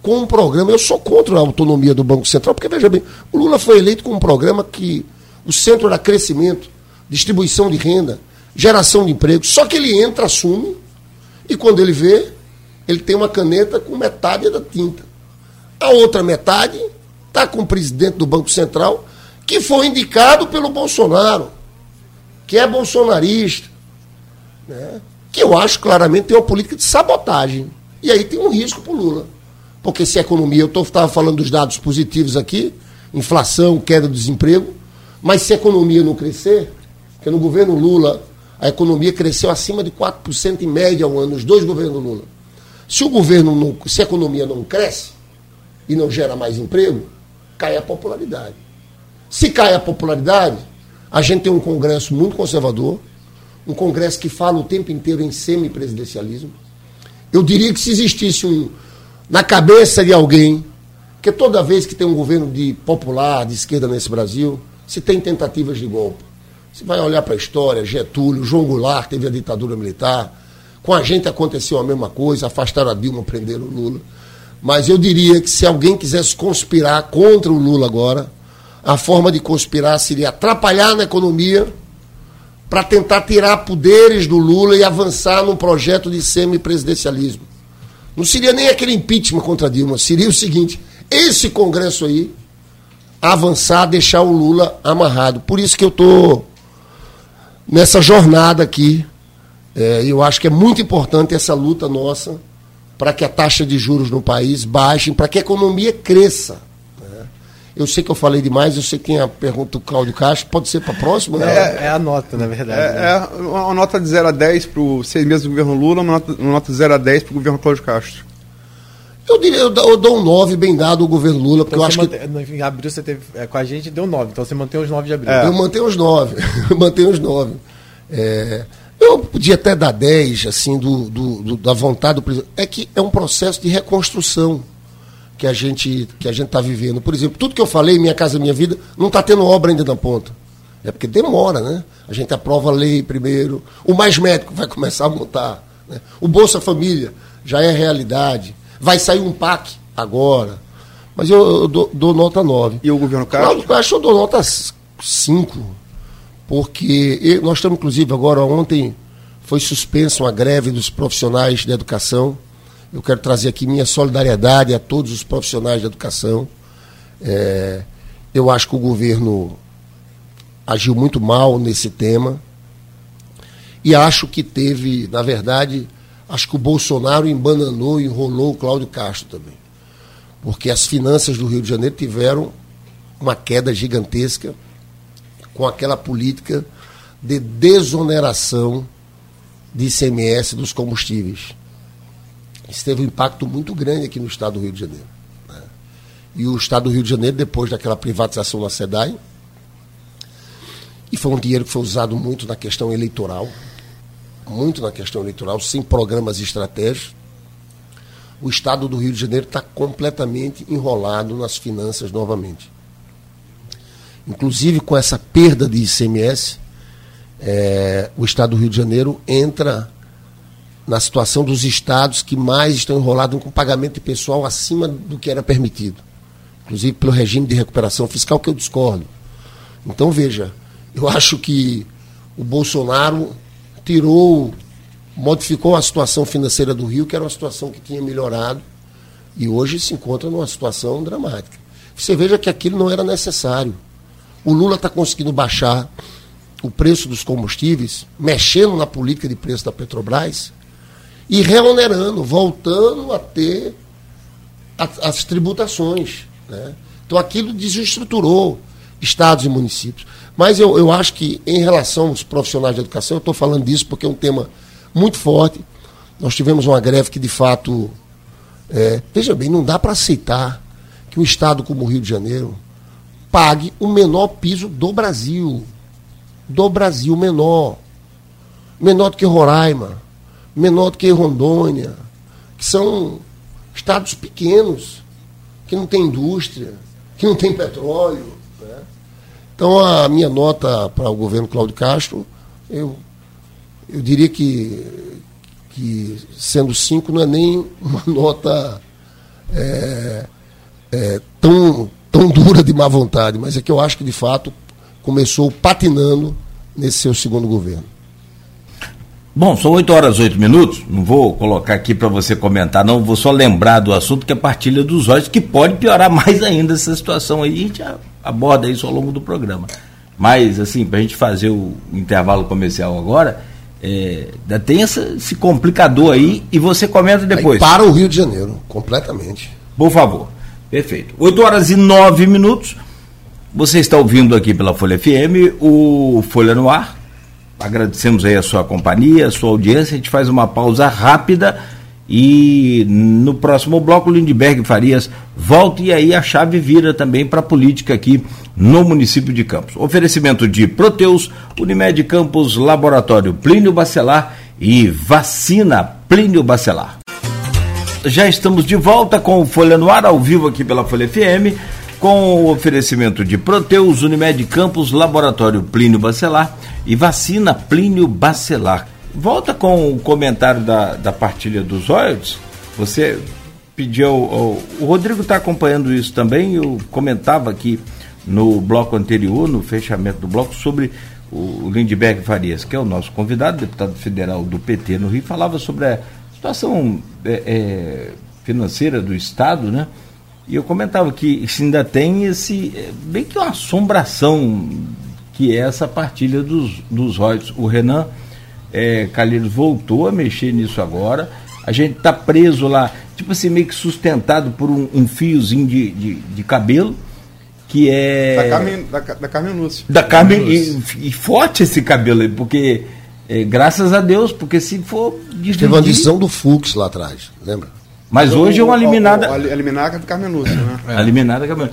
com um programa. Eu sou contra a autonomia do Banco Central, porque, veja bem, o Lula foi eleito com um programa que o centro era crescimento, distribuição de renda, geração de emprego. Só que ele entra, assume, e quando ele vê, ele tem uma caneta com metade da tinta. A outra metade está com o presidente do Banco Central, que foi indicado pelo Bolsonaro, que é bolsonarista, né? que eu acho claramente tem uma política de sabotagem. E aí tem um risco para o Lula. Porque se a economia, eu estava falando dos dados positivos aqui, inflação, queda do desemprego, mas se a economia não crescer, porque no governo Lula a economia cresceu acima de 4% em média ao ano, os dois governos Lula. Se o governo não, se a economia não cresce e não gera mais emprego, cai a popularidade. Se cai a popularidade, a gente tem um Congresso muito conservador, um Congresso que fala o tempo inteiro em semipresidencialismo. Eu diria que se existisse um, na cabeça de alguém, que toda vez que tem um governo de popular, de esquerda nesse Brasil, se tem tentativas de golpe. Você vai olhar para a história, Getúlio, João Goulart teve a ditadura militar, com a gente aconteceu a mesma coisa, afastaram a Dilma, prenderam o Lula. Mas eu diria que se alguém quisesse conspirar contra o Lula agora, a forma de conspirar seria atrapalhar na economia para tentar tirar poderes do Lula e avançar num projeto de semipresidencialismo. Não seria nem aquele impeachment contra Dilma, seria o seguinte: esse Congresso aí avançar, deixar o Lula amarrado. Por isso que eu estou nessa jornada aqui. É, eu acho que é muito importante essa luta nossa para que a taxa de juros no país baixe, para que a economia cresça. Eu sei que eu falei demais, eu sei que tem a pergunta do Cláudio Castro, pode ser para a próxima? Né? É, é, a nota, na verdade. É, né? é uma nota de 0 a 10 para os seis meses do governo Lula, uma nota, uma nota de 0 a 10 para o governo Cláudio Castro. Eu, diria, eu, dou um 9 bem dado ao governo Lula, porque então eu acho mantém, que. Em abril você teve. É, com a gente deu 9, então você mantém os 9 de abril. É. Eu mantenho os 9. eu mantenho os 9. É, eu podia até dar 10, assim, do, do, do, da vontade do presidente. É que é um processo de reconstrução que a gente que a gente está vivendo. Por exemplo, tudo que eu falei, Minha Casa Minha Vida, não está tendo obra ainda na ponta. É porque demora, né? A gente aprova a lei primeiro. O Mais Médico vai começar a montar. Né? O Bolsa Família já é realidade. Vai sair um PAC agora. Mas eu, eu dou, dou, nota 9. E o governo Castro? Claro, Castro eu dou nota 5. Porque eu, nós estamos, inclusive, agora, ontem foi suspensa uma greve dos profissionais da educação. Eu quero trazer aqui minha solidariedade a todos os profissionais da educação. É, eu acho que o governo agiu muito mal nesse tema. E acho que teve, na verdade, acho que o Bolsonaro embananou e enrolou o Cláudio Castro também. Porque as finanças do Rio de Janeiro tiveram uma queda gigantesca com aquela política de desoneração de ICMS dos combustíveis. Isso teve um impacto muito grande aqui no estado do Rio de Janeiro. Né? E o estado do Rio de Janeiro, depois daquela privatização da SEDAI, e foi um dinheiro que foi usado muito na questão eleitoral, muito na questão eleitoral, sem programas estratégicos, o estado do Rio de Janeiro está completamente enrolado nas finanças novamente. Inclusive com essa perda de ICMS, é, o estado do Rio de Janeiro entra na situação dos estados que mais estão enrolados com pagamento de pessoal acima do que era permitido. Inclusive pelo regime de recuperação fiscal, que eu discordo. Então, veja, eu acho que o Bolsonaro tirou, modificou a situação financeira do Rio, que era uma situação que tinha melhorado, e hoje se encontra numa situação dramática. Você veja que aquilo não era necessário. O Lula está conseguindo baixar o preço dos combustíveis, mexendo na política de preço da Petrobras, e reonerando, voltando a ter as tributações. Né? Então aquilo desestruturou estados e municípios. Mas eu, eu acho que, em relação aos profissionais de educação, eu estou falando disso porque é um tema muito forte. Nós tivemos uma greve que, de fato, é, veja bem, não dá para aceitar que um estado como o Rio de Janeiro pague o menor piso do Brasil. Do Brasil, menor. Menor do que Roraima menor do que Rondônia, que são estados pequenos, que não tem indústria, que não tem petróleo. Então a minha nota para o governo Cláudio Castro, eu, eu diria que, que sendo cinco não é nem uma nota é, é, tão, tão dura de má vontade, mas é que eu acho que de fato começou patinando nesse seu segundo governo. Bom, são 8 horas 8 minutos. Não vou colocar aqui para você comentar, não. Vou só lembrar do assunto que é a partilha dos olhos, que pode piorar mais ainda essa situação aí. A gente aborda isso ao longo do programa. Mas, assim, para a gente fazer o intervalo comercial agora, é, tem essa, esse complicador aí e você comenta depois. Aí para o Rio de Janeiro, completamente. Por favor. Perfeito. 8 horas e 9 minutos. Você está ouvindo aqui pela Folha FM o Folha no Ar agradecemos aí a sua companhia, a sua audiência. A gente faz uma pausa rápida e no próximo bloco, Lindbergh Farias volta e aí a chave vira também para a política aqui no município de Campos. Oferecimento de Proteus, Unimed Campos, Laboratório Plínio Bacelar e Vacina Plínio Bacelar. Já estamos de volta com o Folha no Ar, ao vivo aqui pela Folha FM, com o oferecimento de Proteus, Unimed Campos, Laboratório Plínio Bacelar e vacina Plínio Bacelar. Volta com o comentário da, da partilha dos royalties. Você pediu. O, o Rodrigo está acompanhando isso também. Eu comentava aqui no bloco anterior, no fechamento do bloco, sobre o Lindbergh Farias, que é o nosso convidado, deputado federal do PT no Rio, falava sobre a situação é, é, financeira do Estado, né? E eu comentava que ainda tem esse, é, bem que uma assombração que é essa partilha dos, dos royalties. O Renan é, Calheiros voltou a mexer nisso agora. A gente está preso lá, tipo assim, meio que sustentado por um, um fiozinho de, de, de, cabelo, que é. Da Carmen, da, da Carmen Lúcia. Da Carmen, e, e, forte esse cabelo aí, porque. É, graças a Deus, porque se for. Dividir... Teve uma decisão do Fux lá atrás, lembra? Mas hoje é uma eliminada. A, eliminada do Carmen Lúcia, né? É. Eliminada da Carmen.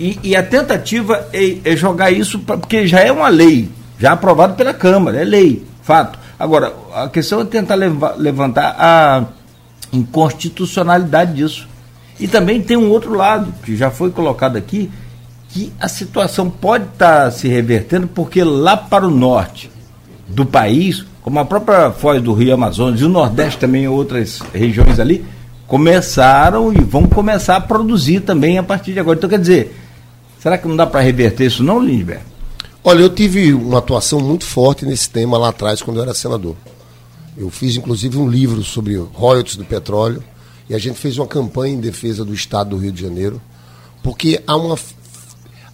E, e a tentativa é, é, jogar isso, pra, porque já é uma lei, já aprovado pela Câmara, é lei, fato. Agora, a questão é tentar leva, levantar a inconstitucionalidade disso. E também tem um outro lado, que já foi colocado aqui, que a situação pode estar tá se revertendo, porque lá para o norte do país, como a própria Foz do Rio Amazonas e o Nordeste também, outras regiões ali, começaram e vão começar a produzir também a partir de agora. Então, quer dizer, Será que não dá para reverter isso não, Lindbergh? Olha, eu tive uma atuação muito forte nesse tema lá atrás, quando eu era senador. Eu fiz, inclusive, um livro sobre royalties do petróleo e a gente fez uma campanha em defesa do Estado do Rio de Janeiro, porque há uma,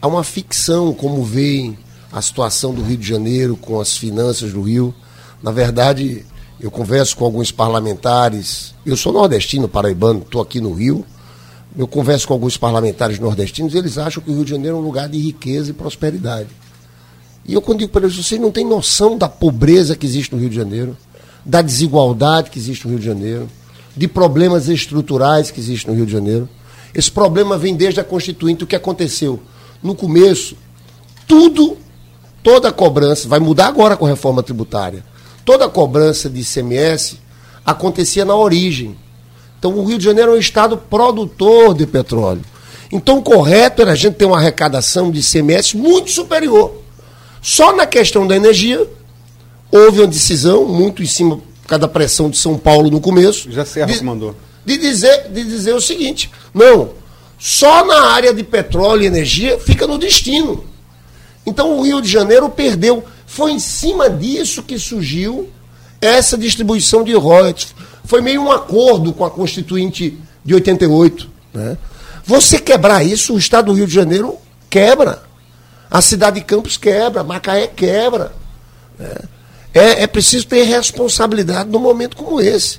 há uma ficção como veem a situação do Rio de Janeiro com as finanças do Rio. Na verdade, eu converso com alguns parlamentares. Eu sou nordestino, paraibano, estou aqui no Rio eu converso com alguns parlamentares nordestinos, eles acham que o Rio de Janeiro é um lugar de riqueza e prosperidade. E eu, quando digo para eles, vocês não têm noção da pobreza que existe no Rio de Janeiro, da desigualdade que existe no Rio de Janeiro, de problemas estruturais que existem no Rio de Janeiro. Esse problema vem desde a Constituinte, o que aconteceu. No começo, tudo, toda a cobrança, vai mudar agora com a reforma tributária, toda a cobrança de ICMS acontecia na origem. Então o Rio de Janeiro é um estado produtor de petróleo. Então o correto era a gente ter uma arrecadação de ICMS muito superior. Só na questão da energia, houve uma decisão, muito em cima por causa da pressão de São Paulo no começo. Já Serra de, mandou. De dizer, de dizer o seguinte: não, só na área de petróleo e energia fica no destino. Então o Rio de Janeiro perdeu. Foi em cima disso que surgiu essa distribuição de royalties. Foi meio um acordo com a Constituinte de 88. Né? Você quebrar isso, o Estado do Rio de Janeiro quebra. A cidade de Campos quebra, Macaé quebra. Né? É, é preciso ter responsabilidade num momento como esse.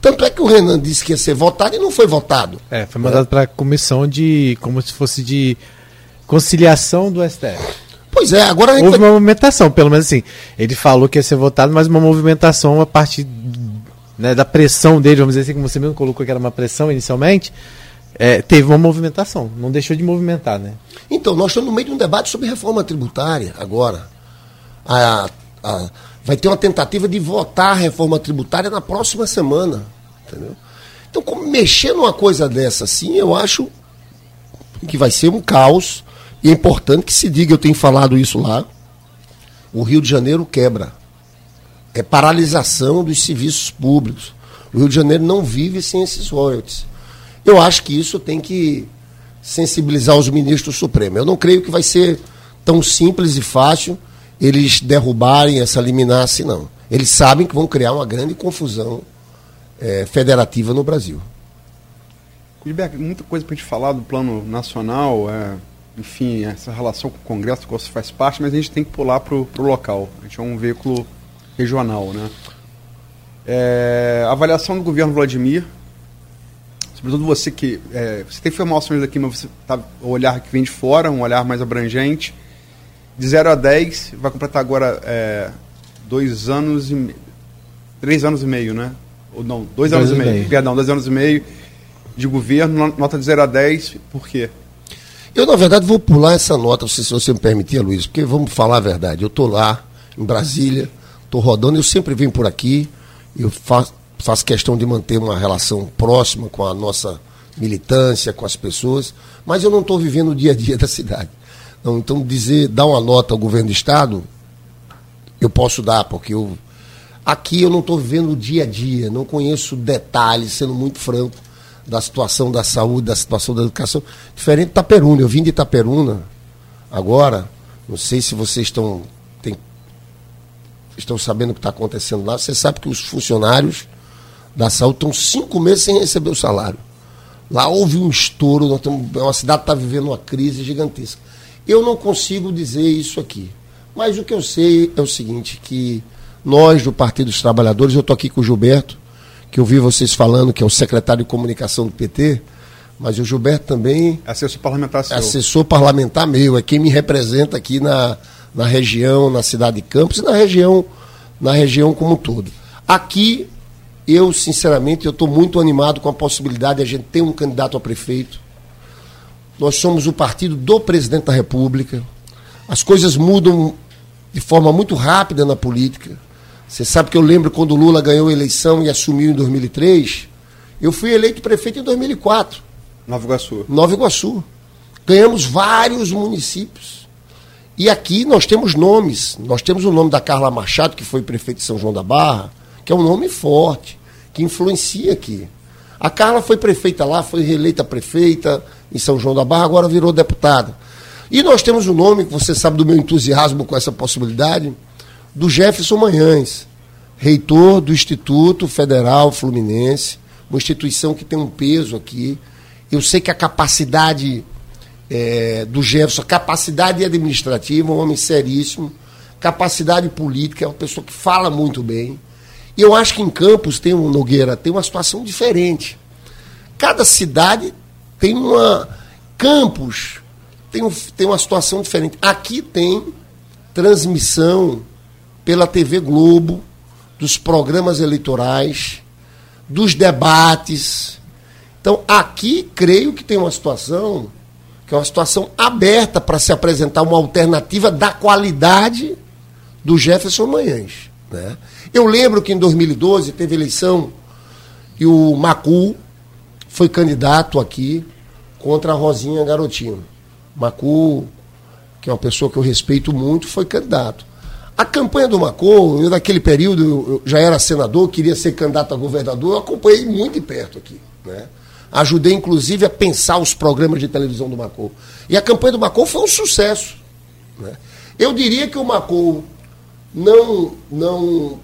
Tanto é que o Renan disse que ia ser votado e não foi votado. É, foi mandado é. para a comissão de. como se fosse de conciliação do STF. Pois é, agora Houve vai... uma movimentação, pelo menos assim. Ele falou que ia ser votado, mas uma movimentação a partir né, da pressão dele, vamos dizer assim, como você mesmo colocou que era uma pressão inicialmente. É, teve uma movimentação, não deixou de movimentar, né? Então, nós estamos no meio de um debate sobre reforma tributária agora. A, a, vai ter uma tentativa de votar a reforma tributária na próxima semana. Entendeu? Então, como mexer numa coisa dessa assim, eu acho que vai ser um caos. E é importante que se diga, eu tenho falado isso lá. O Rio de Janeiro quebra. É paralisação dos serviços públicos. O Rio de Janeiro não vive sem esses royalties. Eu acho que isso tem que sensibilizar os ministros do Supremo. Eu não creio que vai ser tão simples e fácil eles derrubarem essa liminar assim, não. Eles sabem que vão criar uma grande confusão é, federativa no Brasil. Gilberto, muita coisa para a gente falar do plano nacional, é, enfim, essa relação com o Congresso, que você faz parte, mas a gente tem que pular para o local. A gente é um veículo regional, né? É, avaliação do governo Vladimir, sobretudo você que é, você tem informações aqui, mas você tá, o olhar que vem de fora, um olhar mais abrangente de 0 a 10, vai completar agora é, dois anos e três anos e meio, né? Ou não, dois, dois anos e meio. meio. Perdão, dois anos e meio de governo, nota de 0 a 10, por quê? Eu, na verdade, vou pular essa nota, se você me permitir, Luiz, porque vamos falar a verdade. Eu estou lá, em Brasília, estou rodando, eu sempre venho por aqui, eu faço, faço questão de manter uma relação próxima com a nossa militância, com as pessoas, mas eu não estou vivendo o dia a dia da cidade. Então, então, dizer, dar uma nota ao governo do Estado, eu posso dar, porque eu, aqui eu não estou vivendo o dia a dia, não conheço detalhes, sendo muito franco, da situação da saúde, da situação da educação. Diferente de Itaperuna. Eu vim de Itaperuna agora, não sei se vocês estão, tem, estão sabendo o que está acontecendo lá. Você sabe que os funcionários da saúde estão cinco meses sem receber o salário. Lá houve um estouro, nós uma cidade está vivendo uma crise gigantesca. Eu não consigo dizer isso aqui. Mas o que eu sei é o seguinte, que nós do Partido dos Trabalhadores, eu estou aqui com o Gilberto, que eu vi vocês falando, que é o secretário de comunicação do PT, mas o Gilberto também. Assessor parlamentar seu. Assessor parlamentar meu, é quem me representa aqui na, na região, na cidade de Campos e na região, na região como um todo. Aqui, eu, sinceramente, eu estou muito animado com a possibilidade de a gente ter um candidato a prefeito nós somos o partido do presidente da República. As coisas mudam de forma muito rápida na política. Você sabe que eu lembro quando o Lula ganhou a eleição e assumiu em 2003. Eu fui eleito prefeito em 2004. Nova Iguaçu. Nova Iguaçu. Ganhamos vários municípios. E aqui nós temos nomes. Nós temos o nome da Carla Machado, que foi prefeito de São João da Barra, que é um nome forte, que influencia aqui. A Carla foi prefeita lá, foi reeleita prefeita, em São João da Barra, agora virou deputada. E nós temos o nome, que você sabe do meu entusiasmo com essa possibilidade, do Jefferson Manhães, reitor do Instituto Federal Fluminense, uma instituição que tem um peso aqui. Eu sei que a capacidade é, do Jefferson, capacidade administrativa, um homem seríssimo, capacidade política, é uma pessoa que fala muito bem. E eu acho que em Campos tem um Nogueira, tem uma situação diferente. Cada cidade tem uma. Campos tem, um, tem uma situação diferente. Aqui tem transmissão pela TV Globo dos programas eleitorais, dos debates. Então, aqui creio que tem uma situação que é uma situação aberta para se apresentar uma alternativa da qualidade do Jefferson Manhães. Né? Eu lembro que em 2012 teve eleição e o Macu foi candidato aqui contra a Rosinha Garotinho. Macu, que é uma pessoa que eu respeito muito, foi candidato. A campanha do Macô, eu naquele período eu já era senador, queria ser candidato a governador, eu acompanhei muito de perto aqui. Né? Ajudei, inclusive, a pensar os programas de televisão do Macô. E a campanha do Macô foi um sucesso. Né? Eu diria que o Macô não, não.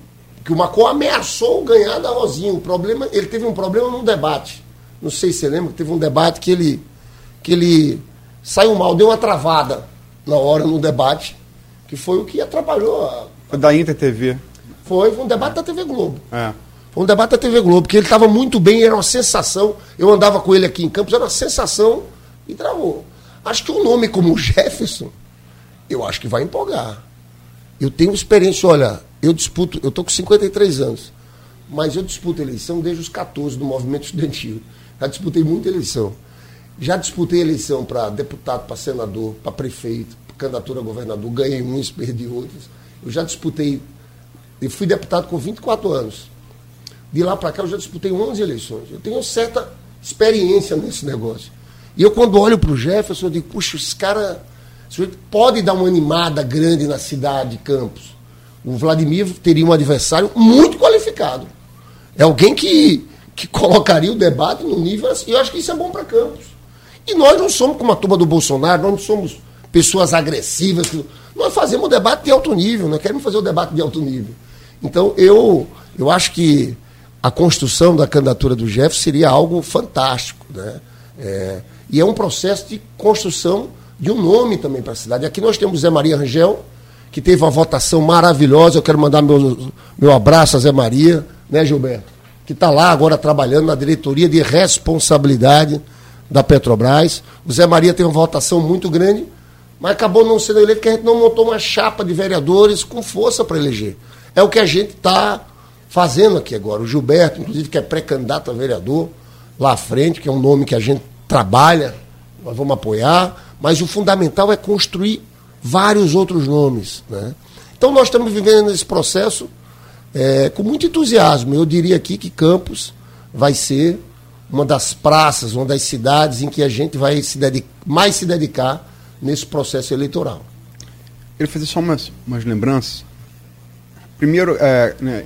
Que o Macô ameaçou ganhar da Rosinha. O problema, ele teve um problema no debate. Não sei se você lembra, teve um debate que ele, que ele saiu mal, deu uma travada na hora no debate, que foi o que atrapalhou a. Foi da Inter TV. Foi, foi um debate da TV Globo. É. Foi um debate da TV Globo, porque ele estava muito bem, era uma sensação. Eu andava com ele aqui em Campos, era uma sensação e travou. Acho que um nome como Jefferson, eu acho que vai empolgar. Eu tenho experiência, olha, eu disputo, eu estou com 53 anos, mas eu disputo eleição desde os 14 do movimento estudantil. Já disputei muita eleição. Já disputei eleição para deputado, para senador, para prefeito, candidatura a governador, ganhei uns, perdi outros. Eu já disputei, eu fui deputado com 24 anos. De lá para cá eu já disputei 11 eleições. Eu tenho certa experiência nesse negócio. E eu, quando olho para o Jefferson, eu digo, puxa, esse cara pode dar uma animada grande na cidade de Campos. O Vladimir teria um adversário muito qualificado. É alguém que, que colocaria o debate no nível assim. E eu acho que isso é bom para Campos. E nós não somos como a turma do Bolsonaro, nós não somos pessoas agressivas. Nós fazemos um debate de alto nível, nós queremos fazer o um debate de alto nível. Então, eu, eu acho que a construção da candidatura do Jeff seria algo fantástico. Né? É, e é um processo de construção de um nome também para a cidade. Aqui nós temos Zé Maria Rangel, que teve uma votação maravilhosa. Eu quero mandar meu, meu abraço a Zé Maria, né, Gilberto? Que está lá agora trabalhando na diretoria de responsabilidade da Petrobras. O Zé Maria tem uma votação muito grande, mas acabou não sendo eleito porque a gente não montou uma chapa de vereadores com força para eleger. É o que a gente está fazendo aqui agora. O Gilberto, inclusive, que é pré-candidato a vereador lá à frente, que é um nome que a gente trabalha, nós vamos apoiar, mas o fundamental é construir vários outros nomes. Né? Então nós estamos vivendo esse processo é, com muito entusiasmo. Eu diria aqui que Campos vai ser uma das praças, uma das cidades em que a gente vai se dedicar, mais se dedicar nesse processo eleitoral. Queria fazer só umas, umas lembranças. Primeiro, é, né,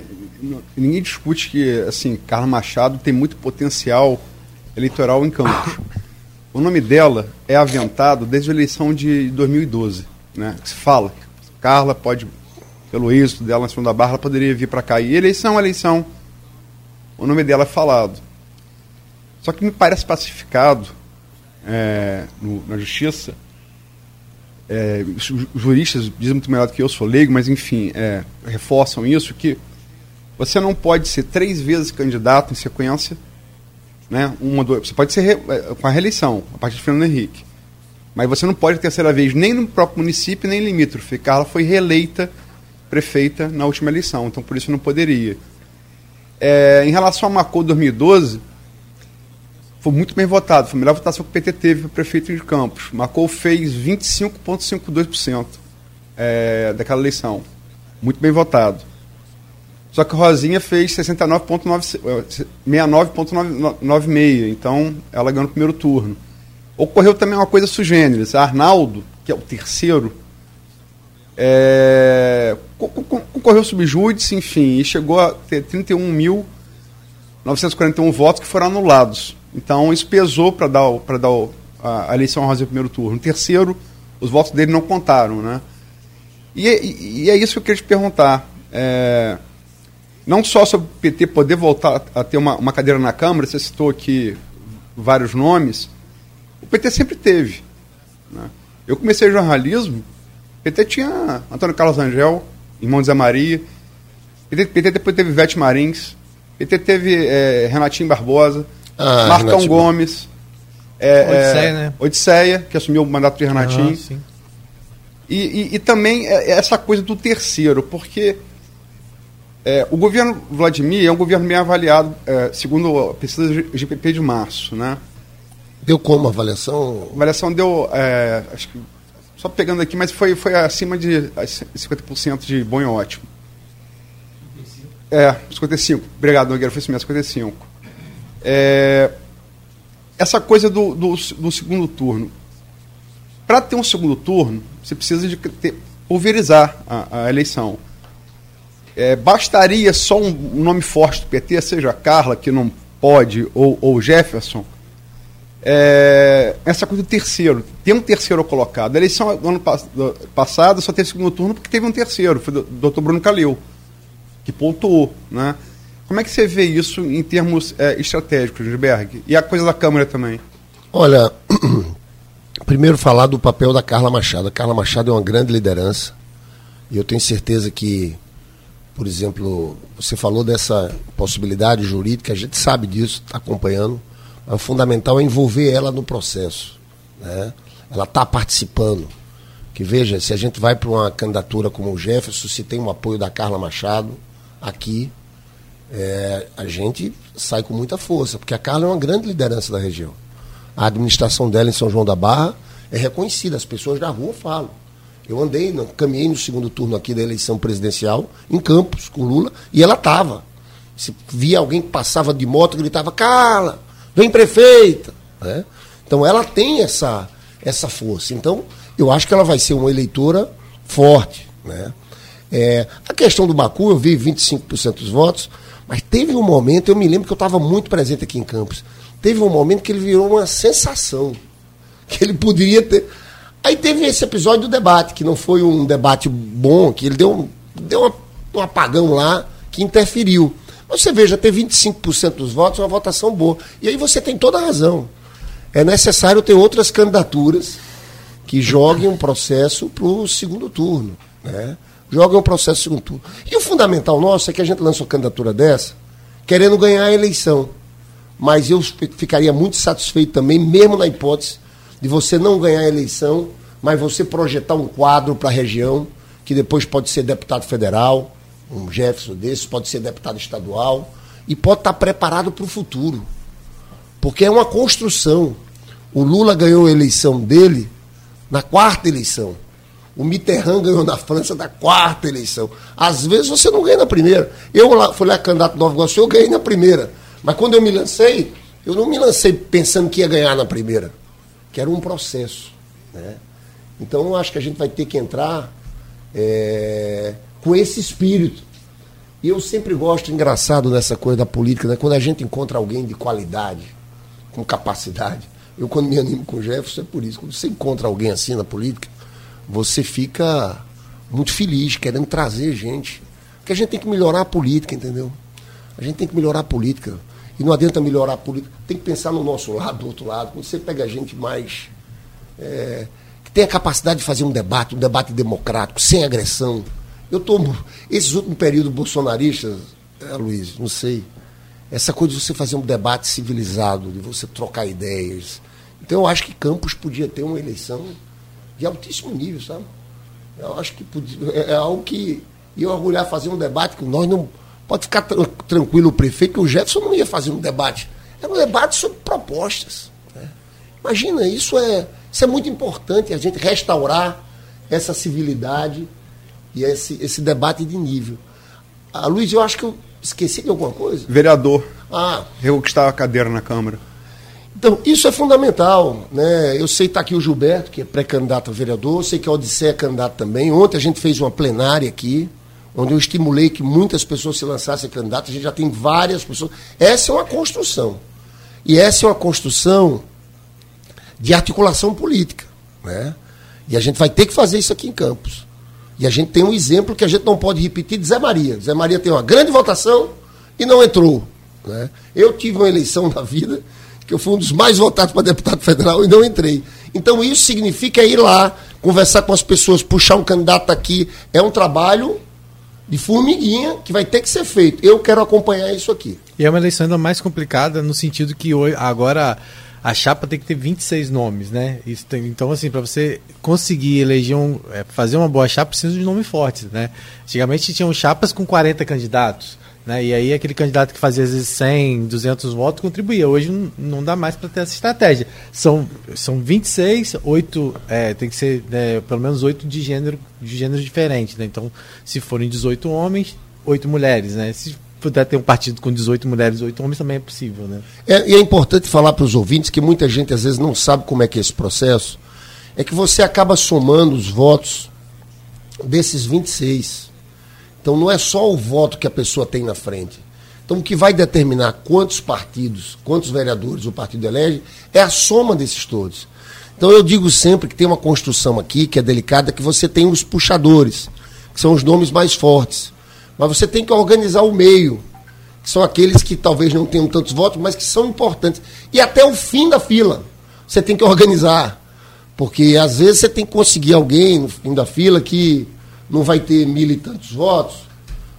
ninguém discute que assim Carla Machado tem muito potencial eleitoral em Campos. O nome dela é aventado desde a eleição de 2012, né? Se fala que Carla pode, pelo êxito dela na segunda barra, ela poderia vir para cá. E eleição, eleição, o nome dela é falado. Só que me parece pacificado é, no, na justiça. É, os juristas dizem muito melhor do que eu, sou leigo, mas enfim, é, reforçam isso que você não pode ser três vezes candidato em sequência. Né? Uma, duas, você pode ser re, é, com a reeleição, a partir de Fernando Henrique. Mas você não pode terceira vez nem no próprio município, nem limítrofe. Carla foi reeleita prefeita na última eleição, então por isso não poderia. É, em relação a Macô 2012, foi muito bem votado. Foi a melhor votação que o PT teve para prefeito de Campos. Macô fez 25,52% é, daquela eleição. Muito bem votado. Só que Rosinha fez 69,96, eh, então ela ganhou no primeiro turno. Ocorreu também uma coisa sugêneres. Arnaldo, que é o terceiro, é, concorreu subjúdice, enfim, e chegou a ter 31.941 votos que foram anulados. Então isso pesou para dar, dar a, a eleição a Rosinha no primeiro turno. No terceiro, os votos dele não contaram, né? E, e, e é isso que eu queria te perguntar. É, não só sobre o PT poder voltar a ter uma, uma cadeira na Câmara, você citou aqui vários nomes, o PT sempre teve. Né? Eu comecei jornalismo, o PT tinha Antônio Carlos Angel, irmão de Zé Maria, PT, PT depois teve Vete Marins, PT teve é, Renatinho Barbosa, ah, Marcão Renatinho. Gomes, é, Odisseia, é, né? Odisseia, que assumiu o mandato de Renatinho. Ah, e, e, e, também essa coisa do terceiro, porque É, o governo Vladimir é um governo bem avaliado, é, segundo a pesquisa GPP de março, né? Deu como a avaliação? A avaliação deu, é, acho que, só pegando aqui, mas foi, foi acima de 50% de bom e ótimo. 55? É, 55. Obrigado, Nogueira, foi isso mesmo, 55. É, essa coisa do, do, do segundo turno. Para ter um segundo turno, você precisa de ter, pulverizar a, a eleição. É, bastaria só um nome forte do PT, seja Carla, que não pode, ou, ou Jefferson, é, essa coisa do terceiro. Tem um terceiro colocado. A eleição do ano do passado só teve segundo turno porque teve um terceiro, foi o doutor Bruno Calil, que pontuou. Né? Como é que você vê isso em termos é, estratégicos, Gilberg? E a coisa da Câmara também? Olha, primeiro falar do papel da Carla Machado. A Carla Machado é uma grande liderança e eu tenho certeza que por exemplo, você falou dessa possibilidade jurídica, a gente sabe disso, está acompanhando. O fundamental é envolver ela no processo. Né? Ela está participando. Que veja, se a gente vai para uma candidatura como o Jefferson, se tem o apoio da Carla Machado aqui, é, a gente sai com muita força, porque a Carla é uma grande liderança da região. A administração dela em São João da Barra é reconhecida, as pessoas da rua falam. Eu andei, caminhei no segundo turno aqui da eleição presidencial, em Campos, com Lula, e ela estava. Se via alguém que passava de moto, gritava, Carla, vem prefeita. Né? Então ela tem essa, essa força. Então, eu acho que ela vai ser uma eleitora forte. Né? É, a questão do Bacu, eu vi 25% dos votos, mas teve um momento, eu me lembro que eu estava muito presente aqui em Campos, teve um momento que ele virou uma sensação. Que ele poderia ter Aí teve esse episódio do debate, que não foi um debate bom, que ele deu, deu um apagão lá que interferiu. Você veja, ter 25% dos votos é uma votação boa. E aí você tem toda a razão. É necessário ter outras candidaturas que joguem um processo para o segundo turno. Né? Joguem um processo segundo turno. E o fundamental nosso é que a gente lança uma candidatura dessa querendo ganhar a eleição. Mas eu ficaria muito satisfeito também, mesmo na hipótese de você não ganhar a eleição, mas você projetar um quadro para a região, que depois pode ser deputado federal, um Jefferson desse, pode ser deputado estadual, e pode estar preparado para o futuro. Porque é uma construção. O Lula ganhou a eleição dele na quarta eleição. O Mitterrand ganhou na França na quarta eleição. Às vezes você não ganha na primeira. Eu lá, fui lá candidato do Nova Iguaçu, eu ganhei na primeira. Mas quando eu me lancei, eu não me lancei pensando que ia ganhar na primeira que era um processo. Né? Então, eu acho que a gente vai ter que entrar é, com esse espírito. E eu sempre gosto, engraçado nessa coisa da política, né? quando a gente encontra alguém de qualidade, com capacidade. Eu, quando me animo com o Jefferson, é por isso. Quando você encontra alguém assim na política, você fica muito feliz, querendo trazer gente. Porque a gente tem que melhorar a política, entendeu? A gente tem que melhorar a política. E não adianta melhorar a política. Tem que pensar no nosso lado, do outro lado. Quando você pega gente mais. É, que tem a capacidade de fazer um debate, um debate democrático, sem agressão. Eu estou. Esses últimos períodos bolsonaristas, é, Luiz, não sei. Essa coisa de você fazer um debate civilizado, de você trocar ideias. Então eu acho que Campos podia ter uma eleição de altíssimo nível, sabe? Eu acho que podia, é, é algo que ia orgulhar fazer um debate que nós não Pode ficar tranquilo o prefeito que o Jefferson não ia fazer um debate. Era um debate sobre propostas. Né? Imagina, isso é, isso é muito importante, a gente restaurar essa civilidade e esse, esse debate de nível. Ah, Luiz, eu acho que eu esqueci de alguma coisa. Vereador. Ah. Reconquistar a cadeira na Câmara. Então, isso é fundamental. Né? Eu sei que está aqui o Gilberto, que é pré-candidato a vereador, eu sei que a Odisseia é candidato também. Ontem a gente fez uma plenária aqui onde eu estimulei que muitas pessoas se lançassem candidatas, a gente já tem várias pessoas. Essa é uma construção. E essa é uma construção de articulação política. Né? E a gente vai ter que fazer isso aqui em Campos. E a gente tem um exemplo que a gente não pode repetir de Zé Maria. Zé Maria tem uma grande votação e não entrou. Né? Eu tive uma eleição na vida que eu fui um dos mais votados para deputado federal e não entrei. Então isso significa ir lá, conversar com as pessoas, puxar um candidato aqui. É um trabalho de formiguinha que vai ter que ser feito. Eu quero acompanhar isso aqui. E é uma eleição ainda mais complicada no sentido que agora a chapa tem que ter 26 nomes, né? Tem, então, assim, para você conseguir eleger um, é, fazer uma boa chapa, precisa de nomes fortes, né? Antigamente tinham chapas com 40 candidatos. Né? E aí aquele candidato que fazia às vezes 100, 200 votos contribuía. Hoje não, não dá mais para ter essa estratégia. São, são 26, 8, é, tem que ser né, pelo menos 8 de gênero, de gênero diferentes. Né? Então, se forem 18 homens, 8 mulheres. Né? Se puder ter um partido com 18 mulheres e 8 homens, também é possível. Né? É, e é importante falar para os ouvintes que muita gente às vezes não sabe como é que é esse processo. É que você acaba somando os votos desses 26 então não é só o voto que a pessoa tem na frente. Então o que vai determinar quantos partidos, quantos vereadores o partido elege, é a soma desses todos. Então eu digo sempre que tem uma construção aqui que é delicada, que você tem os puxadores, que são os nomes mais fortes. Mas você tem que organizar o meio, que são aqueles que talvez não tenham tantos votos, mas que são importantes. E até o fim da fila, você tem que organizar. Porque às vezes você tem que conseguir alguém no fim da fila que não vai ter mil e tantos votos,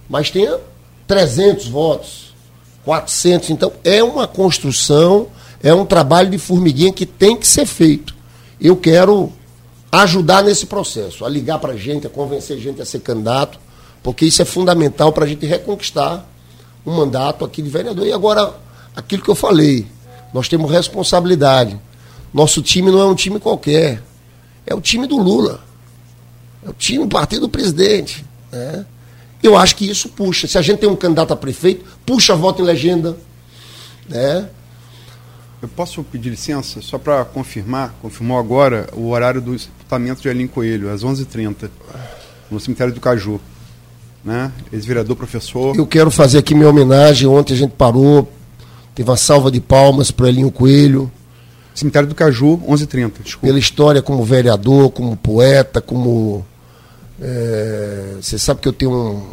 mas tenha 300 votos, 400. Então, é uma construção, é um trabalho de formiguinha que tem que ser feito. Eu quero ajudar nesse processo, a ligar para gente, a convencer gente a ser candidato, porque isso é fundamental para a gente reconquistar um mandato aqui de vereador. E agora, aquilo que eu falei, nós temos responsabilidade. Nosso time não é um time qualquer, é o time do Lula. É o time, o partido do presidente. Né? Eu acho que isso puxa. Se a gente tem um candidato a prefeito, puxa voto em legenda. Né? Eu posso pedir licença só para confirmar, confirmou agora o horário do sepultamento de Aline Coelho, às 11h30, no cemitério do Caju. Né? Ex-vereador, professor. Eu quero fazer aqui minha homenagem. Ontem a gente parou, teve uma salva de palmas para Elinho Coelho. Cemitério do Caju, 11h30, desculpa. Pela história como vereador, como poeta, como é, você sabe que eu tenho um.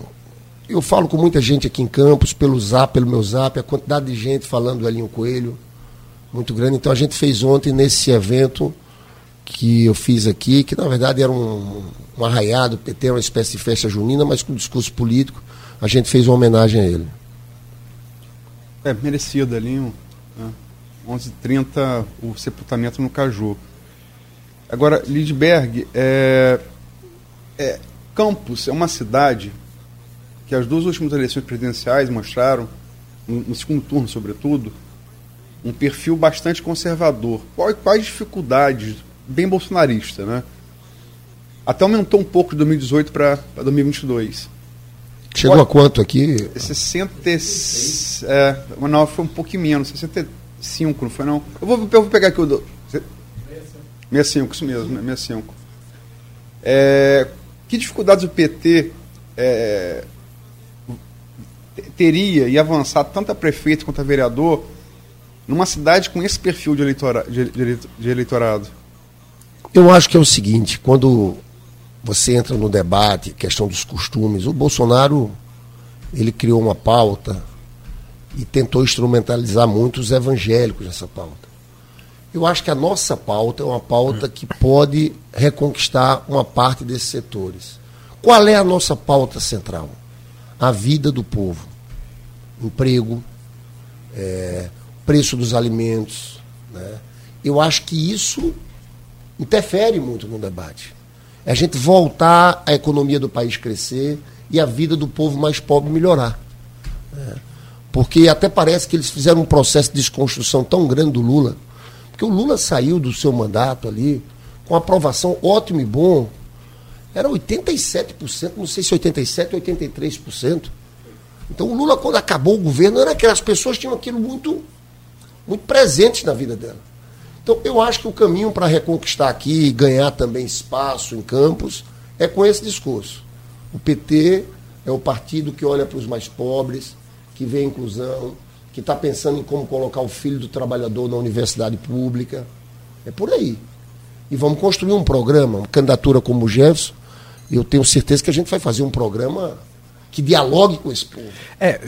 Eu falo com muita gente aqui em Campos, pelo zap, pelo meu zap, a quantidade de gente falando do Elinho Coelho, muito grande. Então a gente fez ontem nesse evento que eu fiz aqui, que na verdade era um, um arraiado, PT, uma espécie de festa junina, mas com discurso político, a gente fez uma homenagem a ele. É, merecido, Elinho. Né? 11h30, o sepultamento no Caju. Agora, Lidberg, é, é, Campos é uma cidade que as duas últimas eleições presidenciais mostraram, no, no segundo turno sobretudo, um perfil bastante conservador. Quais, quais dificuldades? Bem bolsonarista, né? Até aumentou um pouco de 2018 para 2022. Chegou a quanto aqui? 60. É, não, foi um pouquinho menos, 65, não foi não? Eu vou, eu vou pegar aqui o. Do, 65, isso mesmo, 65. É, que dificuldades o PT é, teria e avançar tanto a prefeito quanto a vereador numa cidade com esse perfil de, eleitora, de, de eleitorado? Eu acho que é o seguinte, quando você entra no debate, questão dos costumes, o Bolsonaro ele criou uma pauta e tentou instrumentalizar muito os evangélicos nessa pauta. Eu acho que a nossa pauta é uma pauta que pode reconquistar uma parte desses setores. Qual é a nossa pauta central? A vida do povo. Emprego, é, preço dos alimentos. Né? Eu acho que isso interfere muito no debate. É a gente voltar a economia do país crescer e a vida do povo mais pobre melhorar. Né? Porque até parece que eles fizeram um processo de desconstrução tão grande do Lula porque o Lula saiu do seu mandato ali com aprovação ótimo e bom. Era 87%, não sei se 87% ou 83%. Então o Lula, quando acabou o governo, era que as pessoas tinham aquilo muito, muito presente na vida dela. Então eu acho que o caminho para reconquistar aqui e ganhar também espaço em campos é com esse discurso. O PT é o partido que olha para os mais pobres, que vê a inclusão, que está pensando em como colocar o filho do trabalhador na universidade pública. É por aí. E vamos construir um programa, uma candidatura como o Jefferson. Eu tenho certeza que a gente vai fazer um programa que dialogue com esse povo. É,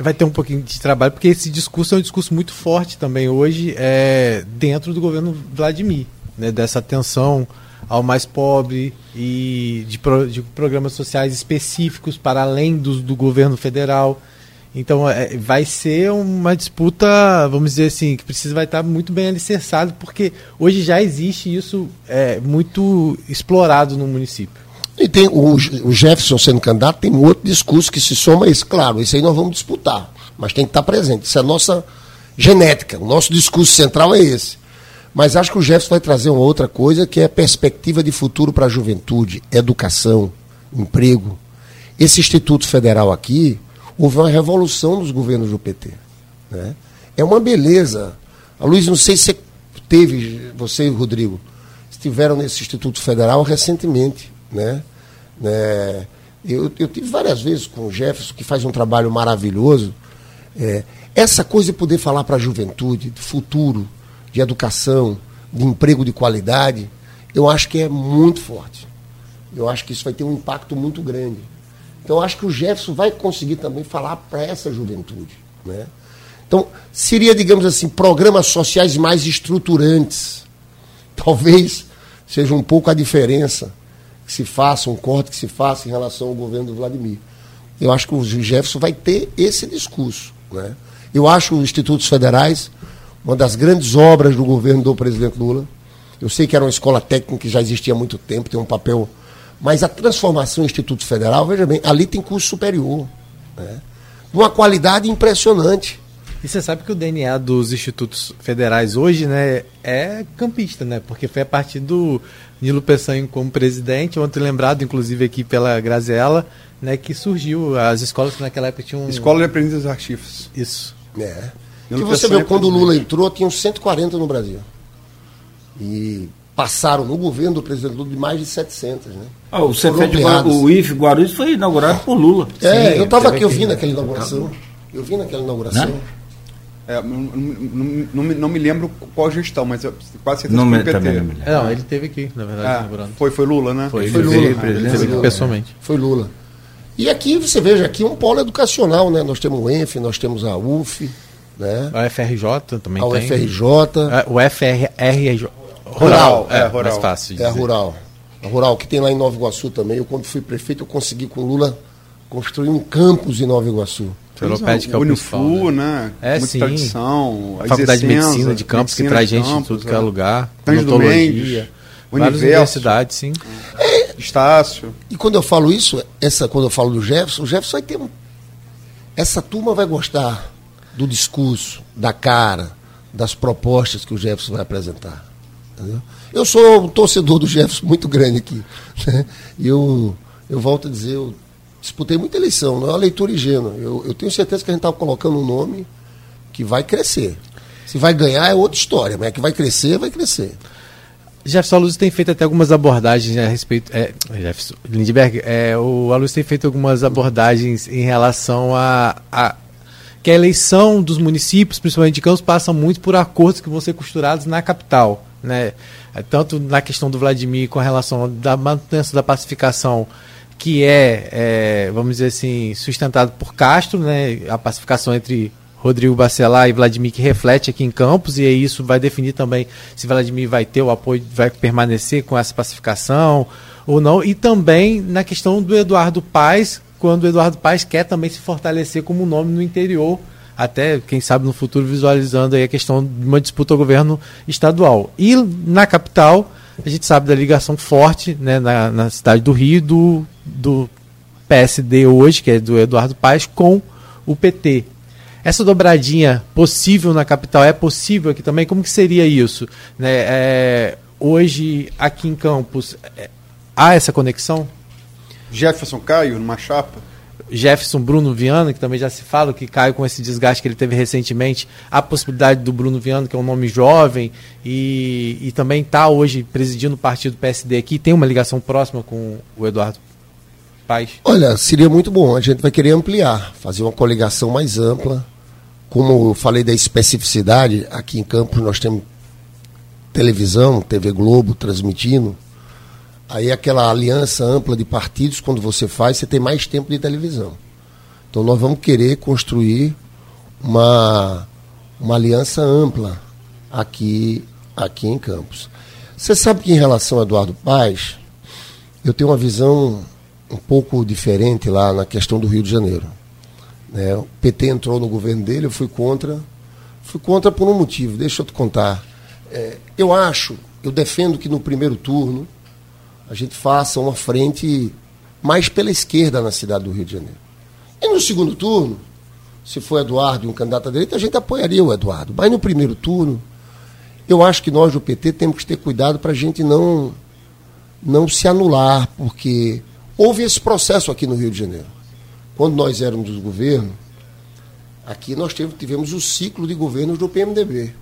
vai ter um pouquinho de trabalho, porque esse discurso é um discurso muito forte também hoje é, dentro do governo Vladimir, né, dessa atenção ao mais pobre e de, pro, de programas sociais específicos para além do, do governo federal. Então é, vai ser uma disputa, vamos dizer assim, que precisa vai estar muito bem alicerçado, porque hoje já existe isso é, muito explorado no município. E tem o, o Jefferson sendo candidato, tem um outro discurso que se soma a esse. Claro, isso aí nós vamos disputar, mas tem que estar presente. Isso é a nossa genética, o nosso discurso central é esse. Mas acho que o Jefferson vai trazer uma outra coisa que é perspectiva de futuro para a juventude, educação, emprego. Esse Instituto Federal aqui, houve uma revolução nos governos do PT. Né? É uma beleza. A Luiz, não sei se você teve, você e o Rodrigo, estiveram nesse Instituto Federal recentemente. Né? né? Eu, eu tive várias vezes com o Jefferson, que faz um trabalho maravilhoso. É, essa coisa de poder falar para a juventude, de futuro, de educação, de emprego de qualidade, eu acho que é muito forte. Eu acho que isso vai ter um impacto muito grande. Então, eu acho que o Jefferson vai conseguir também falar para essa juventude. Né? Então, seria, digamos assim, programas sociais mais estruturantes. Talvez seja um pouco a diferença que se faça, um corte que se faça em relação ao governo do Vladimir. Eu acho que o Jefferson vai ter esse discurso. Né? Eu acho os institutos federais uma das grandes obras do governo do presidente Lula. Eu sei que era uma escola técnica que já existia há muito tempo, tem um papel. Mas a transformação do Instituto Federal, veja bem, ali tem curso superior. Né? Uma qualidade impressionante. E você sabe que o DNA dos institutos federais hoje né, é campista, né? Porque foi a partir do Nilo Peçanha como presidente, ontem lembrado, inclusive, aqui pela Graziella, né, que surgiu as escolas que naquela época tinham. Escola de Aprendizes Artífices. Isso. É. Que você viu, quando o Lula entrou, tinham 140 no Brasil. E passaram no governo do presidente Lula de mais de 700, né? Ah, o Cefet, o IF Guarulhos foi inaugurado por Lula. É, Sim, eu estava aqui, eu vi naquela inauguração. Eu vi naquela inauguração. Né? É, não, não, não, não, me lembro qual gestão, mas eu, quase certeza não que foi PT. Não, é, não, ele teve aqui, na verdade, é, inaugurando. Foi, foi Lula, né? Foi, foi Lula. Veio, ele teve aqui pessoalmente. Foi Lula. E aqui, você veja, aqui é um polo educacional, né? Nós temos o ENF, nós temos a UF, né? A UFRJ também a tem. UFRJ. É, o FRJ. Rural, é, é, rural. mais fácil. é rural. A rural, que tem lá em Nova Iguaçu também. Eu, quando fui prefeito, eu consegui com Lula construir um campus em Nova Iguaçu. Felopédica é o Unifu, né? É, Muita sim. tradição. A Faculdade de Medicina de Campos, que traz gente de tudo que é, é. lugar. Mendes. Várias universidades, sim. É, Estácio. E quando eu falo isso, essa, quando eu falo do Jefferson, o Jefferson vai ter um. Essa turma vai gostar do discurso, da cara, das propostas que o Jefferson vai apresentar. Entendeu? Eu sou um torcedor do Jefferson muito grande aqui. Né? E eu, eu volto a dizer, eu disputei muita eleição, não é uma leitura ingênua. Eu, eu tenho certeza que a gente está colocando um nome que vai crescer. Se vai ganhar é outra história, mas é que vai crescer, vai crescer. Jefferson Luz tem feito até algumas abordagens a respeito. É, Jefferson Lindbergh, é, o Aluz tem feito algumas abordagens em relação a, a que a eleição dos municípios, principalmente de Campos, passa muito por acordos que vão ser costurados na capital. Né? É, tanto na questão do Vladimir com relação da manutenção da pacificação, que é, é, vamos dizer assim, sustentado por Castro, né? a pacificação entre Rodrigo Bacelar e Vladimir que reflete aqui em Campos, e isso vai definir também se Vladimir vai ter o apoio, vai permanecer com essa pacificação ou não, e também na questão do Eduardo Paes, quando o Eduardo Paes quer também se fortalecer como nome no interior, até, quem sabe, no futuro visualizando aí a questão de uma disputa ao governo estadual. E na capital, a gente sabe da ligação forte né, na, na cidade do Rio do, do PSD hoje, que é do Eduardo Paes, com o PT. Essa dobradinha possível na capital é possível aqui também? Como que seria isso? Né, é, hoje, aqui em Campos, é, há essa conexão? Jefferson Caio, numa chapa? Jefferson Bruno Viana, que também já se fala que caiu com esse desgaste que ele teve recentemente, a possibilidade do Bruno Viana, que é um nome jovem e, e também está hoje presidindo o partido PSD aqui, tem uma ligação próxima com o Eduardo Paz? Olha, seria muito bom. A gente vai querer ampliar, fazer uma coligação mais ampla. Como eu falei da especificidade, aqui em Campos nós temos televisão, TV Globo transmitindo. Aí aquela aliança ampla de partidos, quando você faz, você tem mais tempo de televisão. Então nós vamos querer construir uma, uma aliança ampla aqui, aqui em Campos. Você sabe que em relação a Eduardo Paz, eu tenho uma visão um pouco diferente lá na questão do Rio de Janeiro. Né? O PT entrou no governo dele, eu fui contra. Fui contra por um motivo, deixa eu te contar. É, eu acho, eu defendo que no primeiro turno a gente faça uma frente mais pela esquerda na cidade do Rio de Janeiro. E no segundo turno, se for Eduardo e um candidato à direita, a gente apoiaria o Eduardo. Mas no primeiro turno, eu acho que nós do PT temos que ter cuidado para a gente não, não se anular, porque houve esse processo aqui no Rio de Janeiro. Quando nós éramos do governo, aqui nós tivemos o ciclo de governos do PMDB.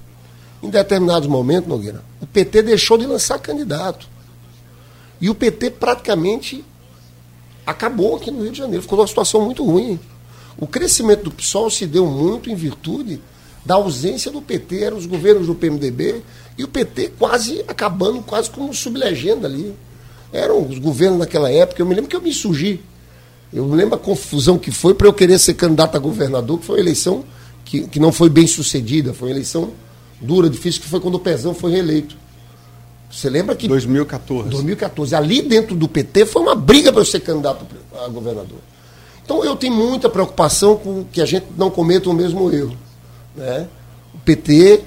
Em determinados momentos, Nogueira, o PT deixou de lançar candidato. E o PT praticamente acabou aqui no Rio de Janeiro. Ficou numa situação muito ruim. O crescimento do PSOL se deu muito em virtude da ausência do PT, eram os governos do PMDB, e o PT quase acabando, quase como sublegenda ali. Eram os governos naquela época, eu me lembro que eu me surgi. Eu me lembro a confusão que foi para eu querer ser candidato a governador, que foi uma eleição que, que não foi bem sucedida, foi uma eleição dura, difícil, que foi quando o Pezão foi reeleito. Você lembra que. 2014. 2014. Ali dentro do PT foi uma briga para eu ser candidato a governador. Então eu tenho muita preocupação com que a gente não cometa o mesmo erro. Né? O PT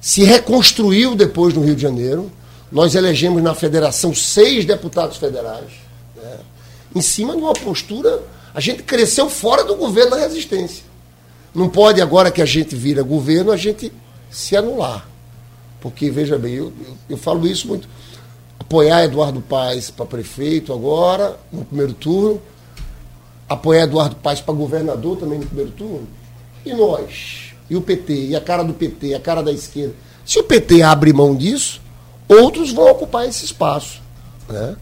se reconstruiu depois no Rio de Janeiro. Nós elegemos na federação seis deputados federais. Né? Em cima de uma postura. A gente cresceu fora do governo da resistência. Não pode, agora que a gente vira governo, a gente se anular. Porque, veja bem, eu, eu, eu falo isso muito. Apoiar Eduardo Paes para prefeito agora, no primeiro turno. Apoiar Eduardo Paes para governador também no primeiro turno. E nós? E o PT? E a cara do PT? A cara da esquerda? Se o PT abre mão disso, outros vão ocupar esse espaço. Né?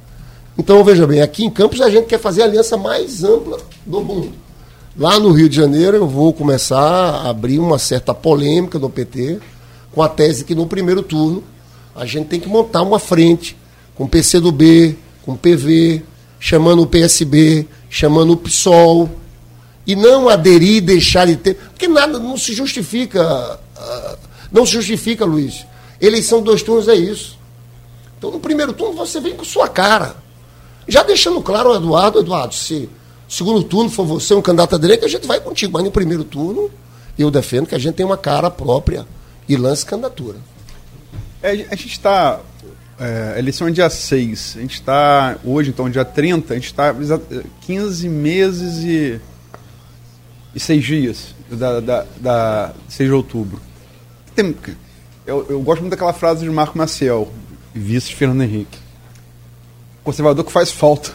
Então, veja bem, aqui em Campos a gente quer fazer a aliança mais ampla do mundo. Lá no Rio de Janeiro eu vou começar a abrir uma certa polêmica no PT com a tese que no primeiro turno a gente tem que montar uma frente com o PCdoB, com o PV, chamando o PSB, chamando o PSOL, e não aderir e deixar de ter. Porque nada não se justifica. Uh, não se justifica, Luiz. Eleição dois turnos é isso. Então, no primeiro turno, você vem com sua cara. Já deixando claro ao Eduardo, Eduardo, se segundo turno for você um candidato à direita, a gente vai contigo. Mas no primeiro turno, eu defendo que a gente tem uma cara própria e lance candidatura. É, a gente está. É, a eleição é dia 6. A gente está. Hoje, então, dia 30, a gente está 15 meses e. e 6 dias da, da, da 6 de outubro. Tem, eu, eu gosto muito daquela frase de Marco Maciel, vice de Fernando Henrique. Conservador que faz falta.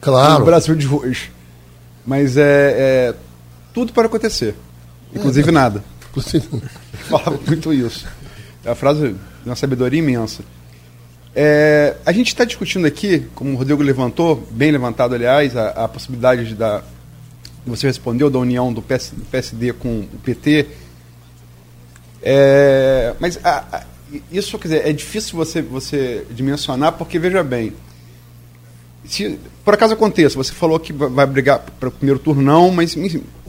Claro. No Brasil de hoje. Mas é, é tudo para acontecer. Inclusive é, nada. Fala muito isso. É uma frase de uma sabedoria imensa. É, a gente está discutindo aqui, como o Rodrigo levantou, bem levantado, aliás, a, a possibilidade de da. Você respondeu da união do, PS, do PSD com o PT. É, mas a, a, isso, quer dizer, é difícil você, você dimensionar, porque, veja bem, se por acaso aconteça, você falou que vai brigar para o primeiro turno, não, mas,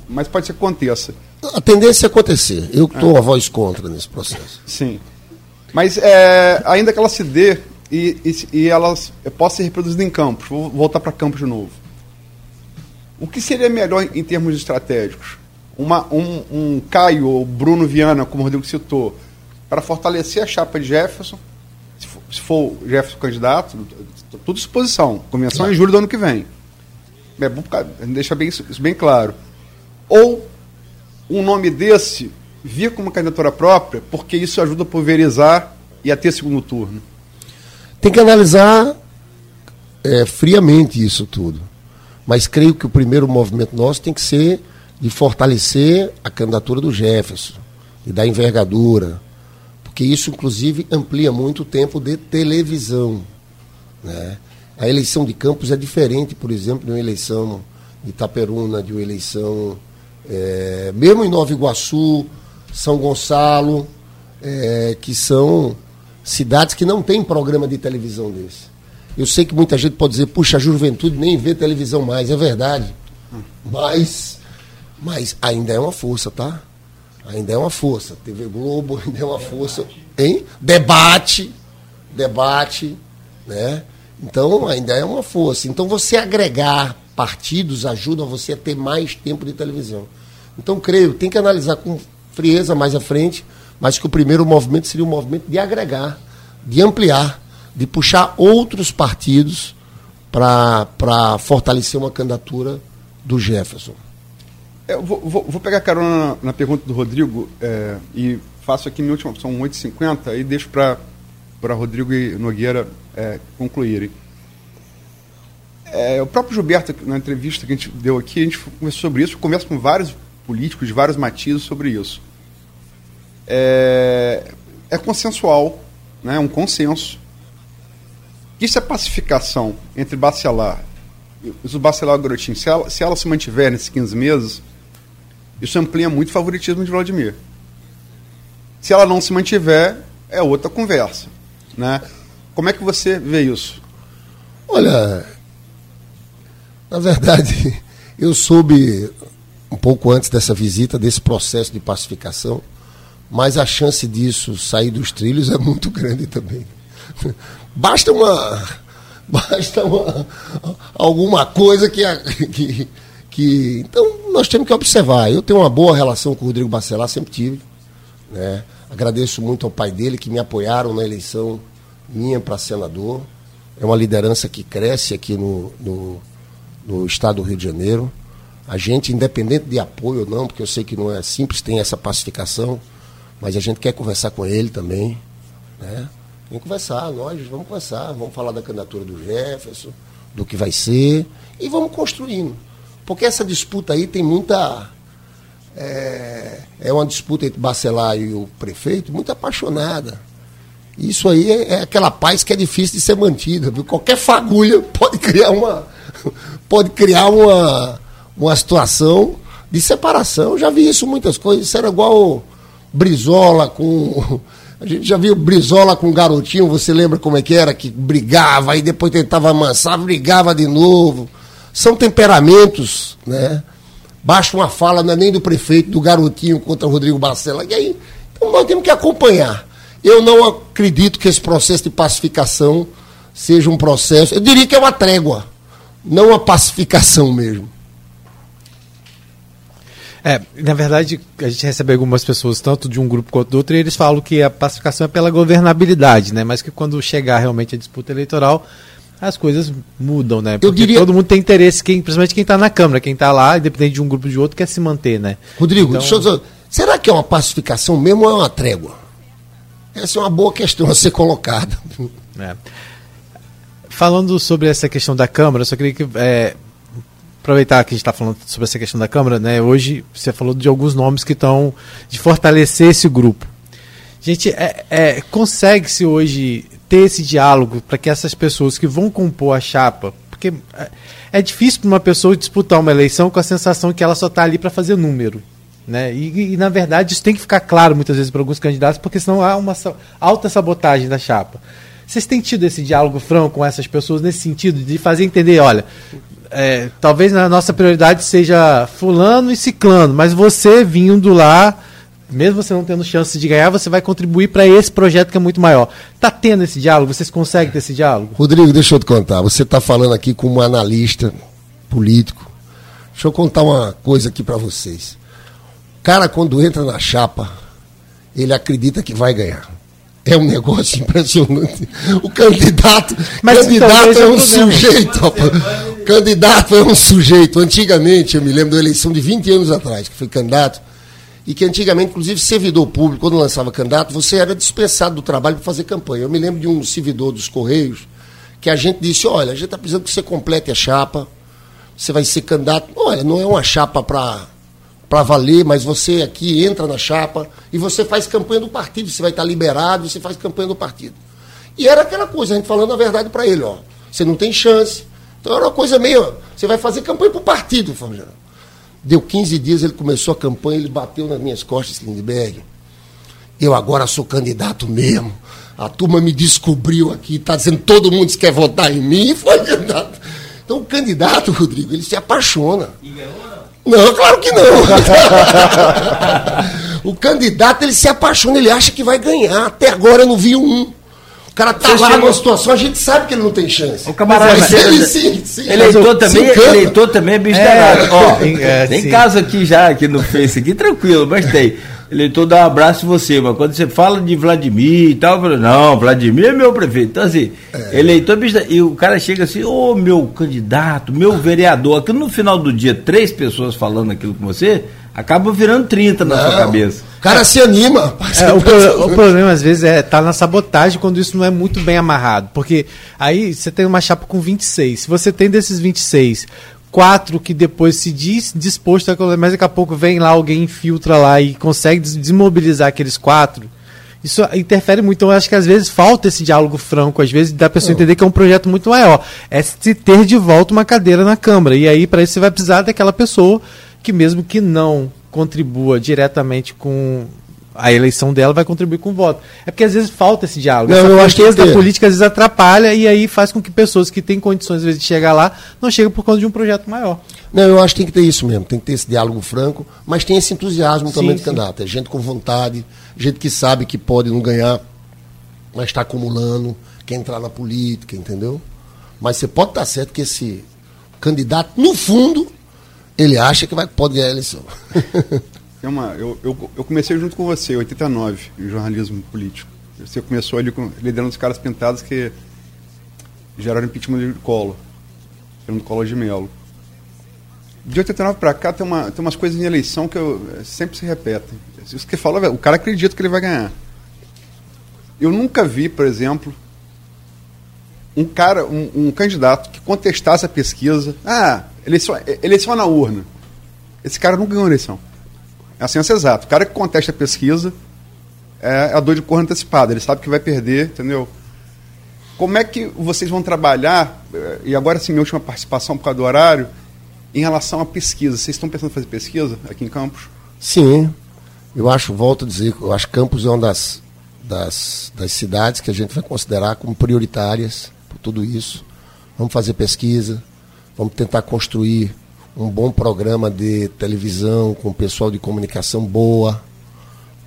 mas pode ser que aconteça. A tendência é acontecer. Eu estou é. a voz contra nesse processo. Sim. Mas é, ainda que ela se dê e, e, e ela possa ser reproduzida em campos, vou voltar para campos de novo. O que seria melhor em termos estratégicos? Uma, um, um Caio ou Bruno Viana, como o Rodrigo citou, para fortalecer a chapa de Jefferson, se for, se for Jefferson candidato, tudo exposição. Convenção claro. em julho do ano que vem. É bom deixar bem, isso bem claro. Ou um nome desse vir como candidatura própria, porque isso ajuda a pulverizar e a ter segundo turno? Tem que analisar é, friamente isso tudo. Mas creio que o primeiro movimento nosso tem que ser de fortalecer a candidatura do Jefferson e da envergadura, porque isso, inclusive, amplia muito o tempo de televisão. Né? A eleição de Campos é diferente, por exemplo, de uma eleição de Itaperuna, de uma eleição é, mesmo em Nova Iguaçu, São Gonçalo, é, que são cidades que não têm programa de televisão desse. Eu sei que muita gente pode dizer, puxa, a juventude nem vê televisão mais, é verdade. Mas, mas ainda é uma força, tá? Ainda é uma força. TV Globo ainda é uma força. Hein? Debate, debate, né? Então ainda é uma força. Então você agregar partidos ajuda você a ter mais tempo de televisão. Então, creio, tem que analisar com frieza mais à frente, mas que o primeiro movimento seria um movimento de agregar, de ampliar, de puxar outros partidos para fortalecer uma candidatura do Jefferson. É, eu vou, vou, vou, pegar carona na, na pergunta do Rodrigo é, e faço aqui minha última opção, 8h50, e deixo para Rodrigo e Nogueira é, concluírem. É, o próprio Gilberto, na entrevista que a gente deu aqui, a gente conversou sobre isso, conversa com vários políticos de vários matizes sobre isso. É, é consensual, né, é um consenso. Isso é pacificação entre Bacelar o Bacelar e o Garotinho. Se ela, se ela se mantiver nesses 15 meses, isso amplia muito o favoritismo de Vladimir. Se ela não se mantiver, é outra conversa. Né? Como é que você vê isso? Olha, na verdade, eu soube um pouco antes dessa visita, desse processo de pacificação, mas a chance disso sair dos trilhos é muito grande também. Basta uma. Basta uma, alguma coisa que, que, que. Então, nós temos que observar. Eu tenho uma boa relação com o Rodrigo Bacelar, sempre tive. Né? Agradeço muito ao pai dele que me apoiaram na eleição minha para senador. É uma liderança que cresce aqui no, no, no estado do Rio de Janeiro. A gente, independente de apoio ou não, porque eu sei que não é simples, tem essa pacificação, mas a gente quer conversar com ele também. Né? Vamos conversar, nós vamos conversar, vamos falar da candidatura do Jefferson, do que vai ser, e vamos construindo. Porque essa disputa aí tem muita. É, é uma disputa entre Bacelar e o prefeito muito apaixonada. Isso aí é, é, aquela paz que é difícil de ser mantida. Viu? Qualquer fagulha pode criar uma. pode criar uma, uma situação de separação. Eu já vi isso muitas coisas. Isso era igual Brizola com. A gente já viu Brizola com garotinho, você lembra como é que era? Que brigava, aí depois tentava amansar, brigava de novo. São temperamentos, né? Basta uma fala, não é nem do prefeito, do garotinho contra o Rodrigo Barcela. E aí, então nós temos que acompanhar. Eu não acredito que esse processo de pacificação seja um processo. Eu diria que é uma trégua, não uma pacificação mesmo. É, na verdade, a gente recebe algumas pessoas, tanto de um grupo quanto do outro, e eles falam que a pacificação é pela governabilidade, né? Mas que quando chegar realmente a disputa eleitoral, as coisas mudam, né? Porque diria... todo mundo tem interesse, quem, principalmente quem está na Câmara, quem está lá, independente de um grupo de outro, quer se manter, né? Rodrigo, então... deixa eu dizer, será que é uma pacificação mesmo ou é uma trégua? Essa é uma boa questão a ser colocada. É. Falando sobre essa questão da Câmara, só queria que é, aproveitar que a gente está falando sobre essa questão da Câmara, né? Hoje você falou de alguns nomes que estão de fortalecer esse grupo. Gente, é, é, consegue-se hoje ter esse diálogo para que essas pessoas que vão compor a chapa, porque é, é difícil para uma pessoa disputar uma eleição com a sensação que ela só está ali para fazer número. Né? E, e, na verdade, isso tem que ficar claro muitas vezes para alguns candidatos, porque senão há uma alta sabotagem da chapa. Vocês têm tido esse diálogo franco com essas pessoas nesse sentido de fazer entender, olha, é, talvez a nossa prioridade seja fulano e ciclano, mas você vindo lá, mesmo você não tendo chance de ganhar, você vai contribuir para esse projeto que é muito maior. Tá tendo esse diálogo? Vocês conseguem ter esse diálogo? Rodrigo, deixa eu te contar. Você está falando aqui como um analista político. Deixa eu contar uma coisa aqui para vocês. O cara, quando entra na chapa, ele acredita que vai ganhar. É um negócio impressionante. O candidato, Mas candidato é um sujeito. O candidato é um sujeito. Antigamente, eu me lembro da eleição de 20 anos atrás, que foi candidato, e que antigamente, inclusive, servidor público, quando lançava candidato, você era dispensado do trabalho para fazer campanha. Eu me lembro de um servidor dos Correios que a gente disse: olha, a gente está precisando que você complete a chapa, você vai ser candidato. Olha, não é uma chapa para para valer, mas você aqui entra na chapa e você faz campanha do partido, você vai estar liberado, você faz campanha do partido. E era aquela coisa, a gente falando a verdade para ele, ó. Você não tem chance. Então era uma coisa meio. Você vai fazer campanha para o partido, Fábio. Deu 15 dias, ele começou a campanha, ele bateu nas minhas costas, Lindbergh. Eu agora sou candidato mesmo. A turma me descobriu aqui, está dizendo todo mundo quer votar em mim e foi candidato. Então o candidato, Rodrigo, ele se apaixona. E ganhou, não, claro que não. o candidato ele se apaixona, ele acha que vai ganhar. Até agora eu não vi um. Cara tá Você lá chegou... numa situação, a gente sabe que ele não tem chance. O camarada, mas ele, sim, sim. Eleitor, também, eleitor também é bicho é, Ó, é, tem sim. caso aqui já, aqui no Face, aqui, tranquilo, mas tem. Eleitor dá um abraço em você, mas quando você fala de Vladimir e tal, falo, não, Vladimir é meu prefeito. Então, assim, é. eleitor, e o cara chega assim, ô oh, meu candidato, meu vereador, aqui no final do dia, três pessoas falando aquilo com você, acaba virando 30 na não, sua cabeça. O cara se anima. É, o, pro, o, problema, às vezes, é tá na sabotagem quando isso não é muito bem amarrado. Porque aí você tem uma chapa com 26. Se você tem desses 26, quatro que depois se diz disposto a mas daqui a pouco vem lá alguém infiltra lá e consegue desmobilizar aqueles quatro. Isso interfere muito. Então, eu acho que às vezes falta esse diálogo franco, às vezes da pessoa entender que é um projeto muito maior. É se ter de volta uma cadeira na Câmara. E aí, para isso, você vai precisar daquela pessoa que, mesmo que não contribua diretamente com a eleição dela vai contribuir com o voto. É porque às vezes falta esse diálogo. Não, Essa eu acho que da política às vezes atrapalha e aí faz com que pessoas que têm condições às vezes de chegar lá não cheguem por conta de um projeto maior. Não, eu acho que tem que ter isso mesmo, tem que ter esse diálogo franco, mas tem esse entusiasmo sim, também do candidato. É gente com vontade, gente que sabe que pode não ganhar, mas está acumulando, quer entrar na política, entendeu? Mas você pode estar certo que esse candidato, no fundo, ele acha que vai, pode ganhar a eleição. É uma, eu, eu, eu, comecei junto com você, em 89, em jornalismo político. Você começou ali com, liderando os caras pintados que geraram impeachment de colo, Fernando Collor de Mello. De 89 para cá tem, uma, tem umas coisas em eleição que eu, sempre se repetem. Isso que fala, o cara acredita que ele vai ganhar. Eu nunca vi, por exemplo, um cara, um, um candidato que contestasse a pesquisa. Ah, eleição, eleição na urna. Esse cara não ganhou a eleição. É a ciência exata. O cara que contesta a pesquisa é a dor de cor antecipada. Ele sabe que vai perder, entendeu? Como é que vocês vão trabalhar, eh, e agora sim, minha última participação por causa do horário, em relação à pesquisa? Vocês estão pensando em fazer pesquisa aqui em Campos? Sim. Eu acho, volto a dizer, eu acho que Campos é uma das, das, das cidades que a gente vai considerar como prioritárias por tudo isso. Vamos fazer pesquisa, vamos tentar construir um bom programa de televisão com pessoal de comunicação boa.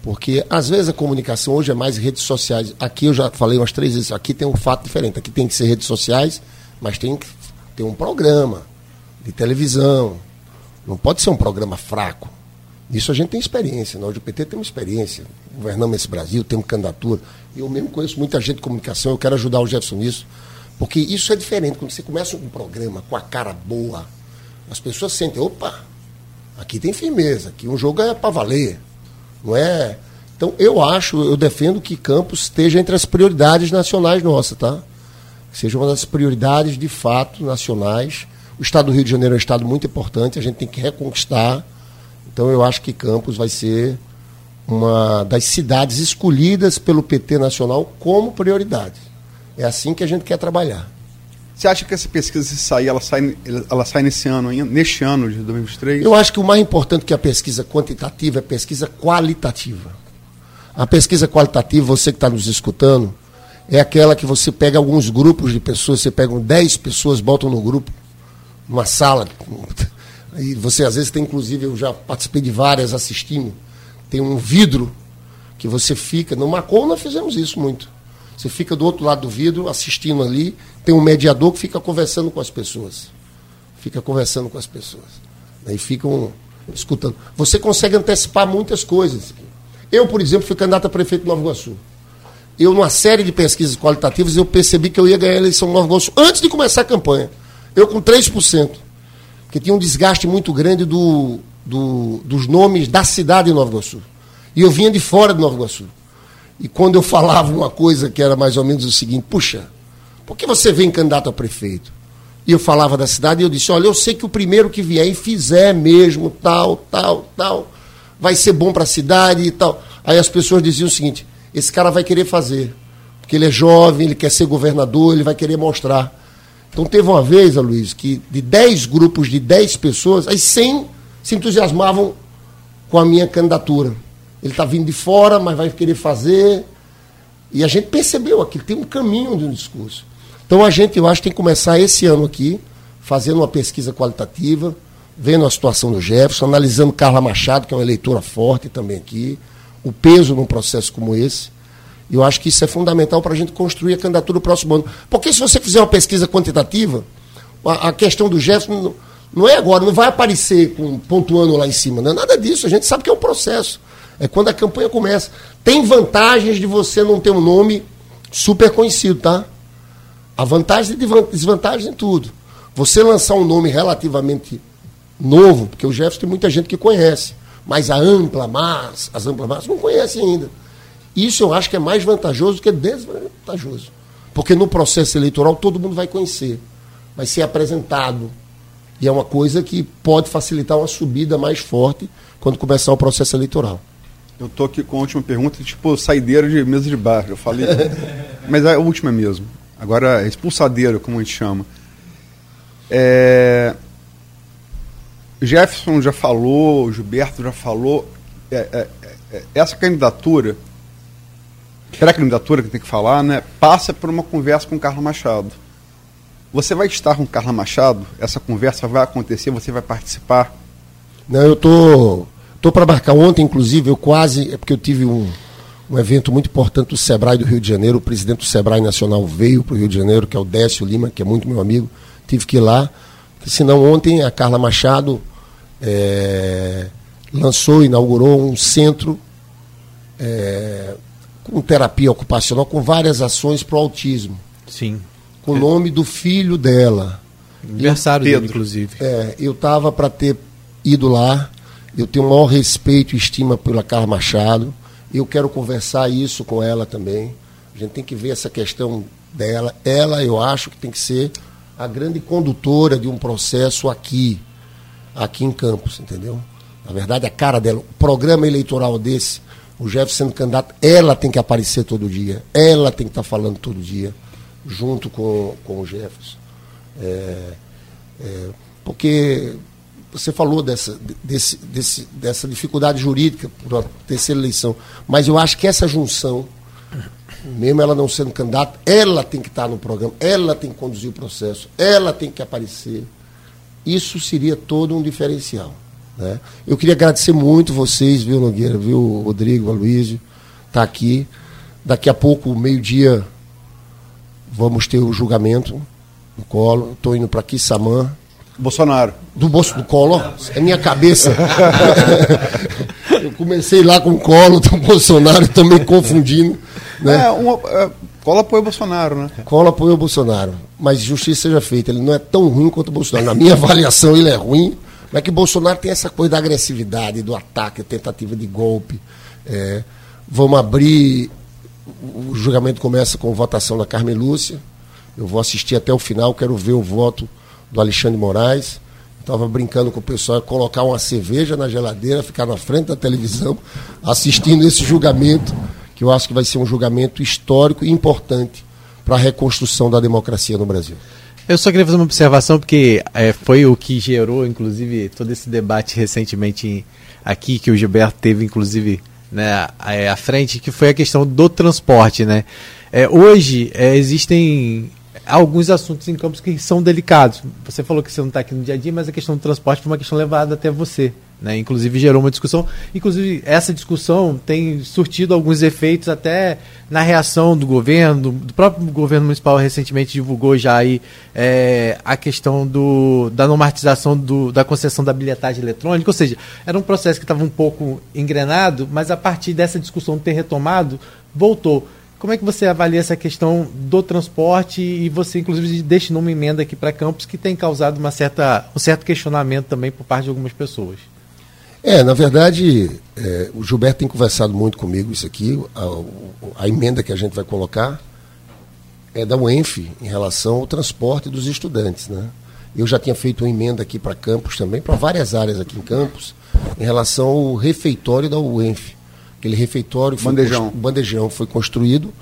Porque às vezes a comunicação hoje é mais redes sociais. Aqui eu já falei umas três vezes, aqui tem um fato diferente. Aqui tem que ser redes sociais, mas tem que ter um programa de televisão. Não pode ser um programa fraco. Isso a gente tem experiência. Nós do PT temos experiência. Governamos esse Brasil, temos candidatura. Eu mesmo conheço muita gente de comunicação, eu quero ajudar o Jefferson nisso. Porque isso é diferente. Quando você começa um programa com a cara boa, as pessoas sentem, opa, aqui tem firmeza, aqui um jogo é para valer. Não é. Então eu acho, eu defendo que Campos esteja entre as prioridades nacionais nossas, tá? Que seja uma das prioridades de fato nacionais. O estado do Rio de Janeiro é um estado muito importante, a gente tem que reconquistar. Então eu acho que Campos vai ser uma das cidades escolhidas pelo PT nacional como prioridade. É assim que a gente quer trabalhar. Você acha que essa pesquisa, se sair, ela sai, ela sai nesse ano ainda, neste ano de 2023? Eu acho que o mais importante que a pesquisa quantitativa é a pesquisa qualitativa. A pesquisa qualitativa, você que está nos escutando, é aquela que você pega alguns grupos de pessoas, você pega 10 pessoas, botam no grupo, numa sala, e você às vezes tem, inclusive, eu já participei de várias assistindo, tem um vidro que você fica, no Macon nós fizemos isso muito você fica do outro lado do vidro assistindo ali, tem um mediador que fica conversando com as pessoas. Fica conversando com as pessoas. Aí ficam escutando. Você consegue antecipar muitas coisas. Eu, por exemplo, fui candidato a prefeito de Nova Iguaçu. Eu, numa série de pesquisas qualitativas, eu percebi que eu ia ganhar a eleição em Nova Iguaçu antes de começar a campanha. Eu com 3%. Porque tinha um desgaste muito grande do, do, dos nomes da cidade de Nova Iguaçu. E eu vinha de fora de Nova Iguaçu. E quando eu falava uma coisa que era mais ou menos o seguinte: puxa, por que você vem candidato a prefeito? E eu falava da cidade e eu disse: olha, eu sei que o primeiro que vier e fizer mesmo, tal, tal, tal, vai ser bom para a cidade e tal. Aí as pessoas diziam o seguinte: esse cara vai querer fazer, porque ele é jovem, ele quer ser governador, ele vai querer mostrar. Então teve uma vez, Luiz, que de 10 grupos de 10 pessoas, aí 100 se entusiasmavam com a minha candidatura. Ele está vindo de fora, mas vai querer fazer. E a gente percebeu aqui, tem um caminho de um discurso. Então a gente, eu acho, tem que começar esse ano aqui, fazendo uma pesquisa qualitativa, vendo a situação do Jefferson, analisando Carla Machado, que é uma eleitora forte também aqui, o peso num processo como esse. Eu acho que isso é fundamental para a gente construir a candidatura do próximo ano. Porque se você fizer uma pesquisa quantitativa, a, a questão do Jefferson não, não, é agora, não vai aparecer com, pontuando lá em cima. Não é nada disso. A gente sabe que é um processo. É quando a campanha começa. Tem vantagens de você não ter um nome super conhecido, tá? Há vantagens e desvantagens em tudo. Você lançar um nome relativamente novo, porque o Jefferson tem muita gente que conhece, mas a ampla massa, as amplas massas não conhecem ainda. Isso eu acho que é mais vantajoso do que desvantajoso. Porque no processo eleitoral todo mundo vai conhecer, vai ser apresentado. E é uma coisa que pode facilitar uma subida mais forte quando começar o processo eleitoral. Eu tô aqui com a última pergunta, tipo saideira de mesa de bar. Eu falei, mas é a última mesmo. Agora, expulsadeira, como a gente chama. É... Jefferson já falou, Gilberto já falou. É, é, é essa candidatura pré-candidatura que tem que falar, né, passa por uma conversa com Carla Machado. Você vai estar com Carla Machado? Essa conversa vai acontecer? Você vai participar? Não, eu tô, tô para marcar ontem, inclusive, eu quase, é porque eu tive um, um evento muito importante do Sebrae do Rio de Janeiro, o presidente do Sebrae Nacional veio para o Rio de Janeiro, que é o Décio Lima, que é muito meu amigo, tive que ir lá, porque senão ontem a Carla Machado é, lançou, inaugurou um centro é, com terapia ocupacional, com várias ações para o autismo. Sim. Com o nome do filho dela. Aniversário dele, inclusive. É, eu estava para ter ido lá. Eu tenho o maior respeito e estima pela Carla Machado. Eu quero conversar isso com ela também. A gente tem que ver essa questão dela. Ela, eu acho que tem que ser a grande condutora de um processo aqui, aqui em Campos, entendeu? Na verdade, a cara dela, o programa eleitoral desse o Jefferson sendo candidato, ela tem que aparecer todo dia, ela tem que estar tá falando todo dia, junto com, com o Jefferson. É, é, porque você falou dessa, desse, desse, dessa dificuldade jurídica por uma terceira eleição, mas eu acho que essa junção, mesmo ela não sendo candidata, ela tem que estar no programa, ela tem que conduzir o processo, ela tem que aparecer. Isso seria todo um diferencial. Né? Eu queria agradecer muito vocês, viu, Nogueira, viu, Rodrigo, Aloysio, tá aqui. Daqui a pouco, meio-dia, vamos ter o julgamento no colo. Estou indo para Quissamã. Bolsonaro. Do bolso do colo, é minha cabeça. eu comecei lá com o colo do Bolsonaro, também confundindo. Né? É, uma, é, apoia o Bolsonaro, né? Cola apoia o Bolsonaro. Mas justiça seja feita. Ele não é tão ruim quanto o Bolsonaro. Na minha avaliação, ele é ruim é que Bolsonaro tem essa coisa da agressividade, do ataque, tentativa de golpe. É, vamos abrir. O julgamento começa com votação da Carmen Lúcia. Eu vou assistir até o final, quero ver o voto do Alexandre Moraes. Estava brincando com o pessoal, colocar uma cerveja na geladeira, ficar na frente da televisão, assistindo esse julgamento, que eu acho que vai ser um julgamento histórico e importante para a reconstrução da democracia no Brasil. Eu só queria fazer uma observação, porque é, foi o que gerou, inclusive, todo esse debate recentemente aqui, que o Gilberto teve, inclusive, né, à frente, que foi a questão do transporte. Né? É, hoje é, existem alguns assuntos em campos que são delicados. Você falou que você não está aqui no dia a dia, mas a questão do transporte foi uma questão levada até você. Né? Inclusive gerou uma discussão. Inclusive, essa discussão tem surtido alguns efeitos até na reação do governo, do próprio governo municipal recentemente divulgou já aí é, a questão do, da normatização do, da concessão da bilhetagem eletrônica, ou seja, era um processo que estava um pouco engrenado, mas a partir dessa discussão ter retomado, voltou. Como é que você avalia essa questão do transporte e você, inclusive, destinou uma emenda aqui para Campos que tem causado uma certa, um certo questionamento também por parte de algumas pessoas? É, na verdade, é, o Gilberto tem conversado muito comigo isso aqui. A, a, emenda que a gente vai colocar é da UENF em relação ao transporte dos estudantes. Né? Eu já tinha feito uma emenda aqui para Campos também, para várias áreas aqui em Campos, em relação ao refeitório da UENF. Aquele refeitório foi bandejão. bandejão foi construído,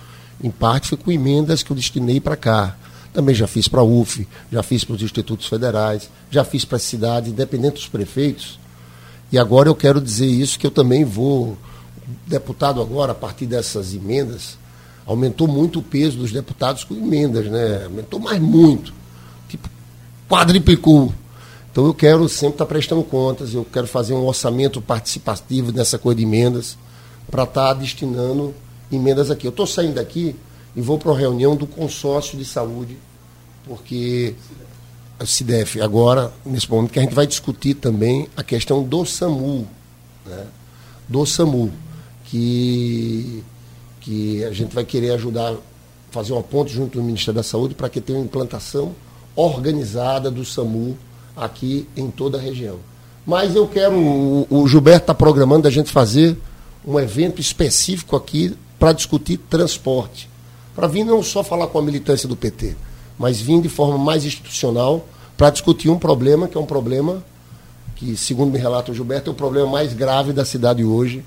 em parte foi com emendas que eu destinei para cá. Também já fiz para a UF, já fiz para os institutos federais, já fiz para as cidades, independente dos prefeitos e agora eu quero dizer isso, que eu também vou. Deputado agora, a partir dessas emendas, aumentou muito o peso dos deputados com emendas, né? Aumentou mais muito. Tipo, quadriplicou. Então eu quero sempre estar prestando contas, eu quero fazer um orçamento participativo nessa coisa de emendas para estar destinando emendas aqui. Eu estou saindo daqui e vou para uma reunião do consórcio de saúde, porque o CIDEF agora, nesse momento, que a gente vai discutir também a questão do SAMU, né? do SAMU, que, que a gente vai querer ajudar, fazer uma ponte junto do Ministério da Saúde para que tenha uma implantação organizada do SAMU aqui em toda a região. Mas eu quero, o, o Gilberto está programando a gente fazer um evento específico aqui para discutir transporte. Para vir não só falar com a militância do PT, mas vir de forma mais institucional para discutir um problema que é um problema que, segundo me relata o Gilberto, é o problema mais grave da cidade hoje.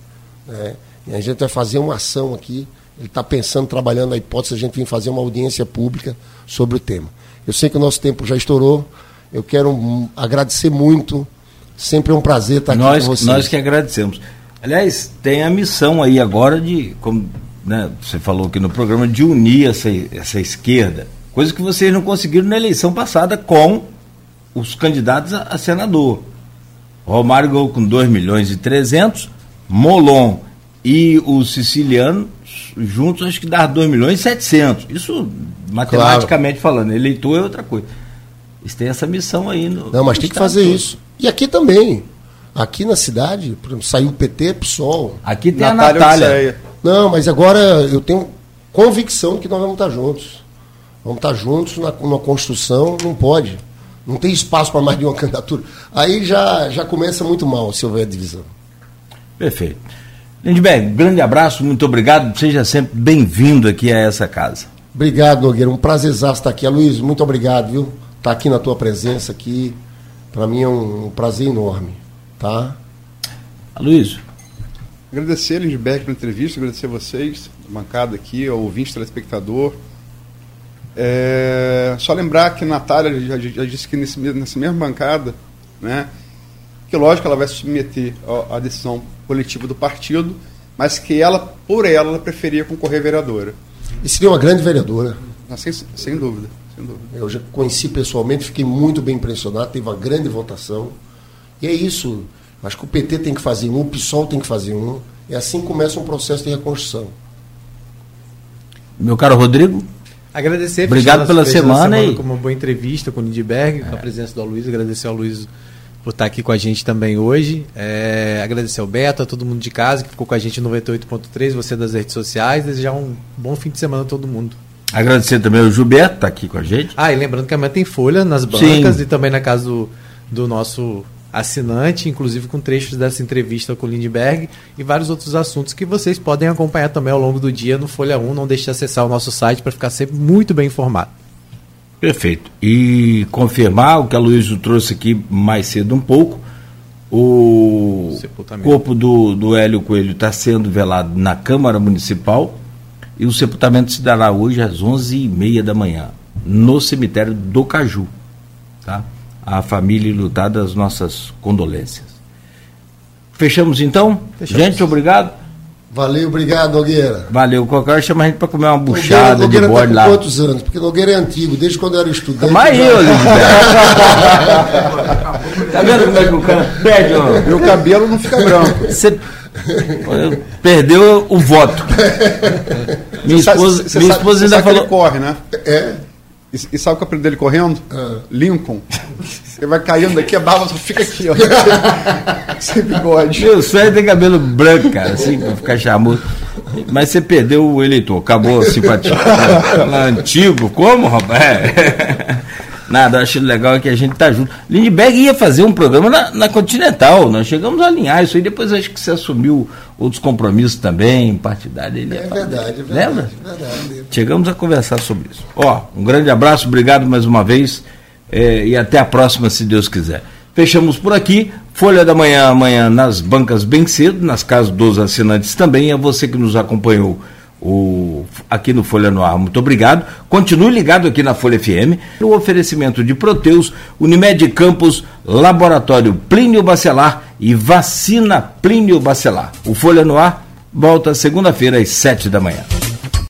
Né? E a gente vai fazer uma ação aqui. Ele está pensando, trabalhando a hipótese de a gente vir fazer uma audiência pública sobre o tema. Eu sei que o nosso tempo já estourou. Eu quero agradecer muito. Sempre é um prazer estar aqui nós, com vocês. Nós que agradecemos. Aliás, tem a missão aí agora de, como né, você falou aqui no programa, de unir essa, essa esquerda. Coisa que vocês não conseguiram na eleição passada com os candidatos a, a senador. Romário ganhou com 2 milhões e 300, Molon e o siciliano juntos acho que dá 2 milhões e 700. Isso matematicamente claro. falando, eleitor é outra coisa. Eles têm essa missão aí. No, Não, mas tem que fazer todo. isso. E aqui também. Aqui na cidade, por exemplo, saiu o PT, PSOL. Aqui tem Natália a Natália. Não, mas agora eu tenho convicção de que nós vamos estar juntos. Vamos estar juntos na, numa construção, não pode. Não tem espaço para mais de uma candidatura. Aí já, já começa muito mal se houver divisão. Perfeito. Lindbergh, grande abraço, muito obrigado. Seja sempre bem-vindo aqui a essa casa. Obrigado, Nogueira. Um prazer estar aqui. Luiz, muito obrigado, viu? Estar aqui na tua presença aqui. Para mim é um prazer enorme, tá? Luiz. Agradecer, Lindbergh, pela entrevista, agradecer a vocês, a bancada aqui, ao ouvinte, telespectador. É, só lembrar que a Natália já, já disse que nesse, nessa mesma bancada, né, que lógico ela vai se submeter à decisão coletiva do partido, mas que ela, por ela, ela preferia concorrer vereadora. E seria uma grande vereadora. Ah, sem, sem, dúvida, sem dúvida. Eu já conheci pessoalmente, fiquei muito bem impressionado, teve uma grande votação. E é isso. Acho que o PT tem que fazer um, o PSOL tem que fazer um. E assim começa um processo de reconstrução. Meu caro Rodrigo. Agradecer. Obrigado pela semana, semana e com uma boa entrevista com o Lindbergh, é. com a presença do Luiz. Agradecer ao Luiz por estar aqui com a gente também hoje. É, agradecer ao Beto, a todo mundo de casa que ficou com a gente no 98.3, você das redes sociais. Desejar um bom fim de semana a todo mundo. Agradecer também ao Gilberto, está aqui com a gente. Ah, e lembrando que amanhã tem folha nas bancas Sim. e também na casa do, do nosso assinante, inclusive com trechos dessa entrevista com o Lindbergh e vários outros assuntos que vocês podem acompanhar também ao longo do dia no Folha 1. Não deixe de acessar o nosso site para ficar sempre muito bem informado. Perfeito. E confirmar o que a Luísa trouxe aqui mais cedo um pouco, o corpo do, do Hélio Coelho está sendo velado na Câmara Municipal e o sepultamento se dará hoje às 11h30 da manhã, no cemitério do Caju. Tá? A família lutada, as nossas condolências. Fechamos então? Fechamos. Gente, obrigado. Valeu, obrigado, Nogueira. Valeu. Qualquer hora chama a gente para comer uma buchada Nogueira, Nogueira de bode tá lá. quantos anos? Porque Nogueira é antigo, desde quando eu era estudante. Mas eu, Tá vendo como é que o cara perde? Ó. Meu cabelo não fica branco. Você perdeu o voto. Minha esposa, cê minha esposa sabe, ainda falou. ele corre, né? É. E, e sabe o que eu aprendi dele correndo? Ah. Lincoln. Ele vai caindo daqui, a barba só fica aqui, ó. Sem bigode. Meu sonho tem cabelo branco, cara, assim, pra ficar chamudo. Mas você perdeu o eleitor, acabou a simpatia. antigo, como, rapaz? É. Nada, eu acho legal que a gente tá junto. Lindbergh ia fazer um programa na, na, Continental, nós chegamos a alinhar isso aí, depois acho que você assumiu outros compromissos também, partidário. Ele é verdade, é verdade. Lembra? Verdade. Chegamos a conversar sobre isso. Ó, um grande abraço, obrigado mais uma vez é, e até a próxima, se Deus quiser. Fechamos por aqui. Folha da Manhã amanhã nas bancas bem cedo, nas casas dos assinantes também. É você que nos acompanhou o, aqui no Folha no Ar. Muito obrigado. Continue ligado aqui na Folha FM. O oferecimento de Proteus, Unimed Campos, Laboratório Plínio Bacelar e Vacina Plínio Bacelar. O Folha no Ar volta segunda-feira às sete da manhã.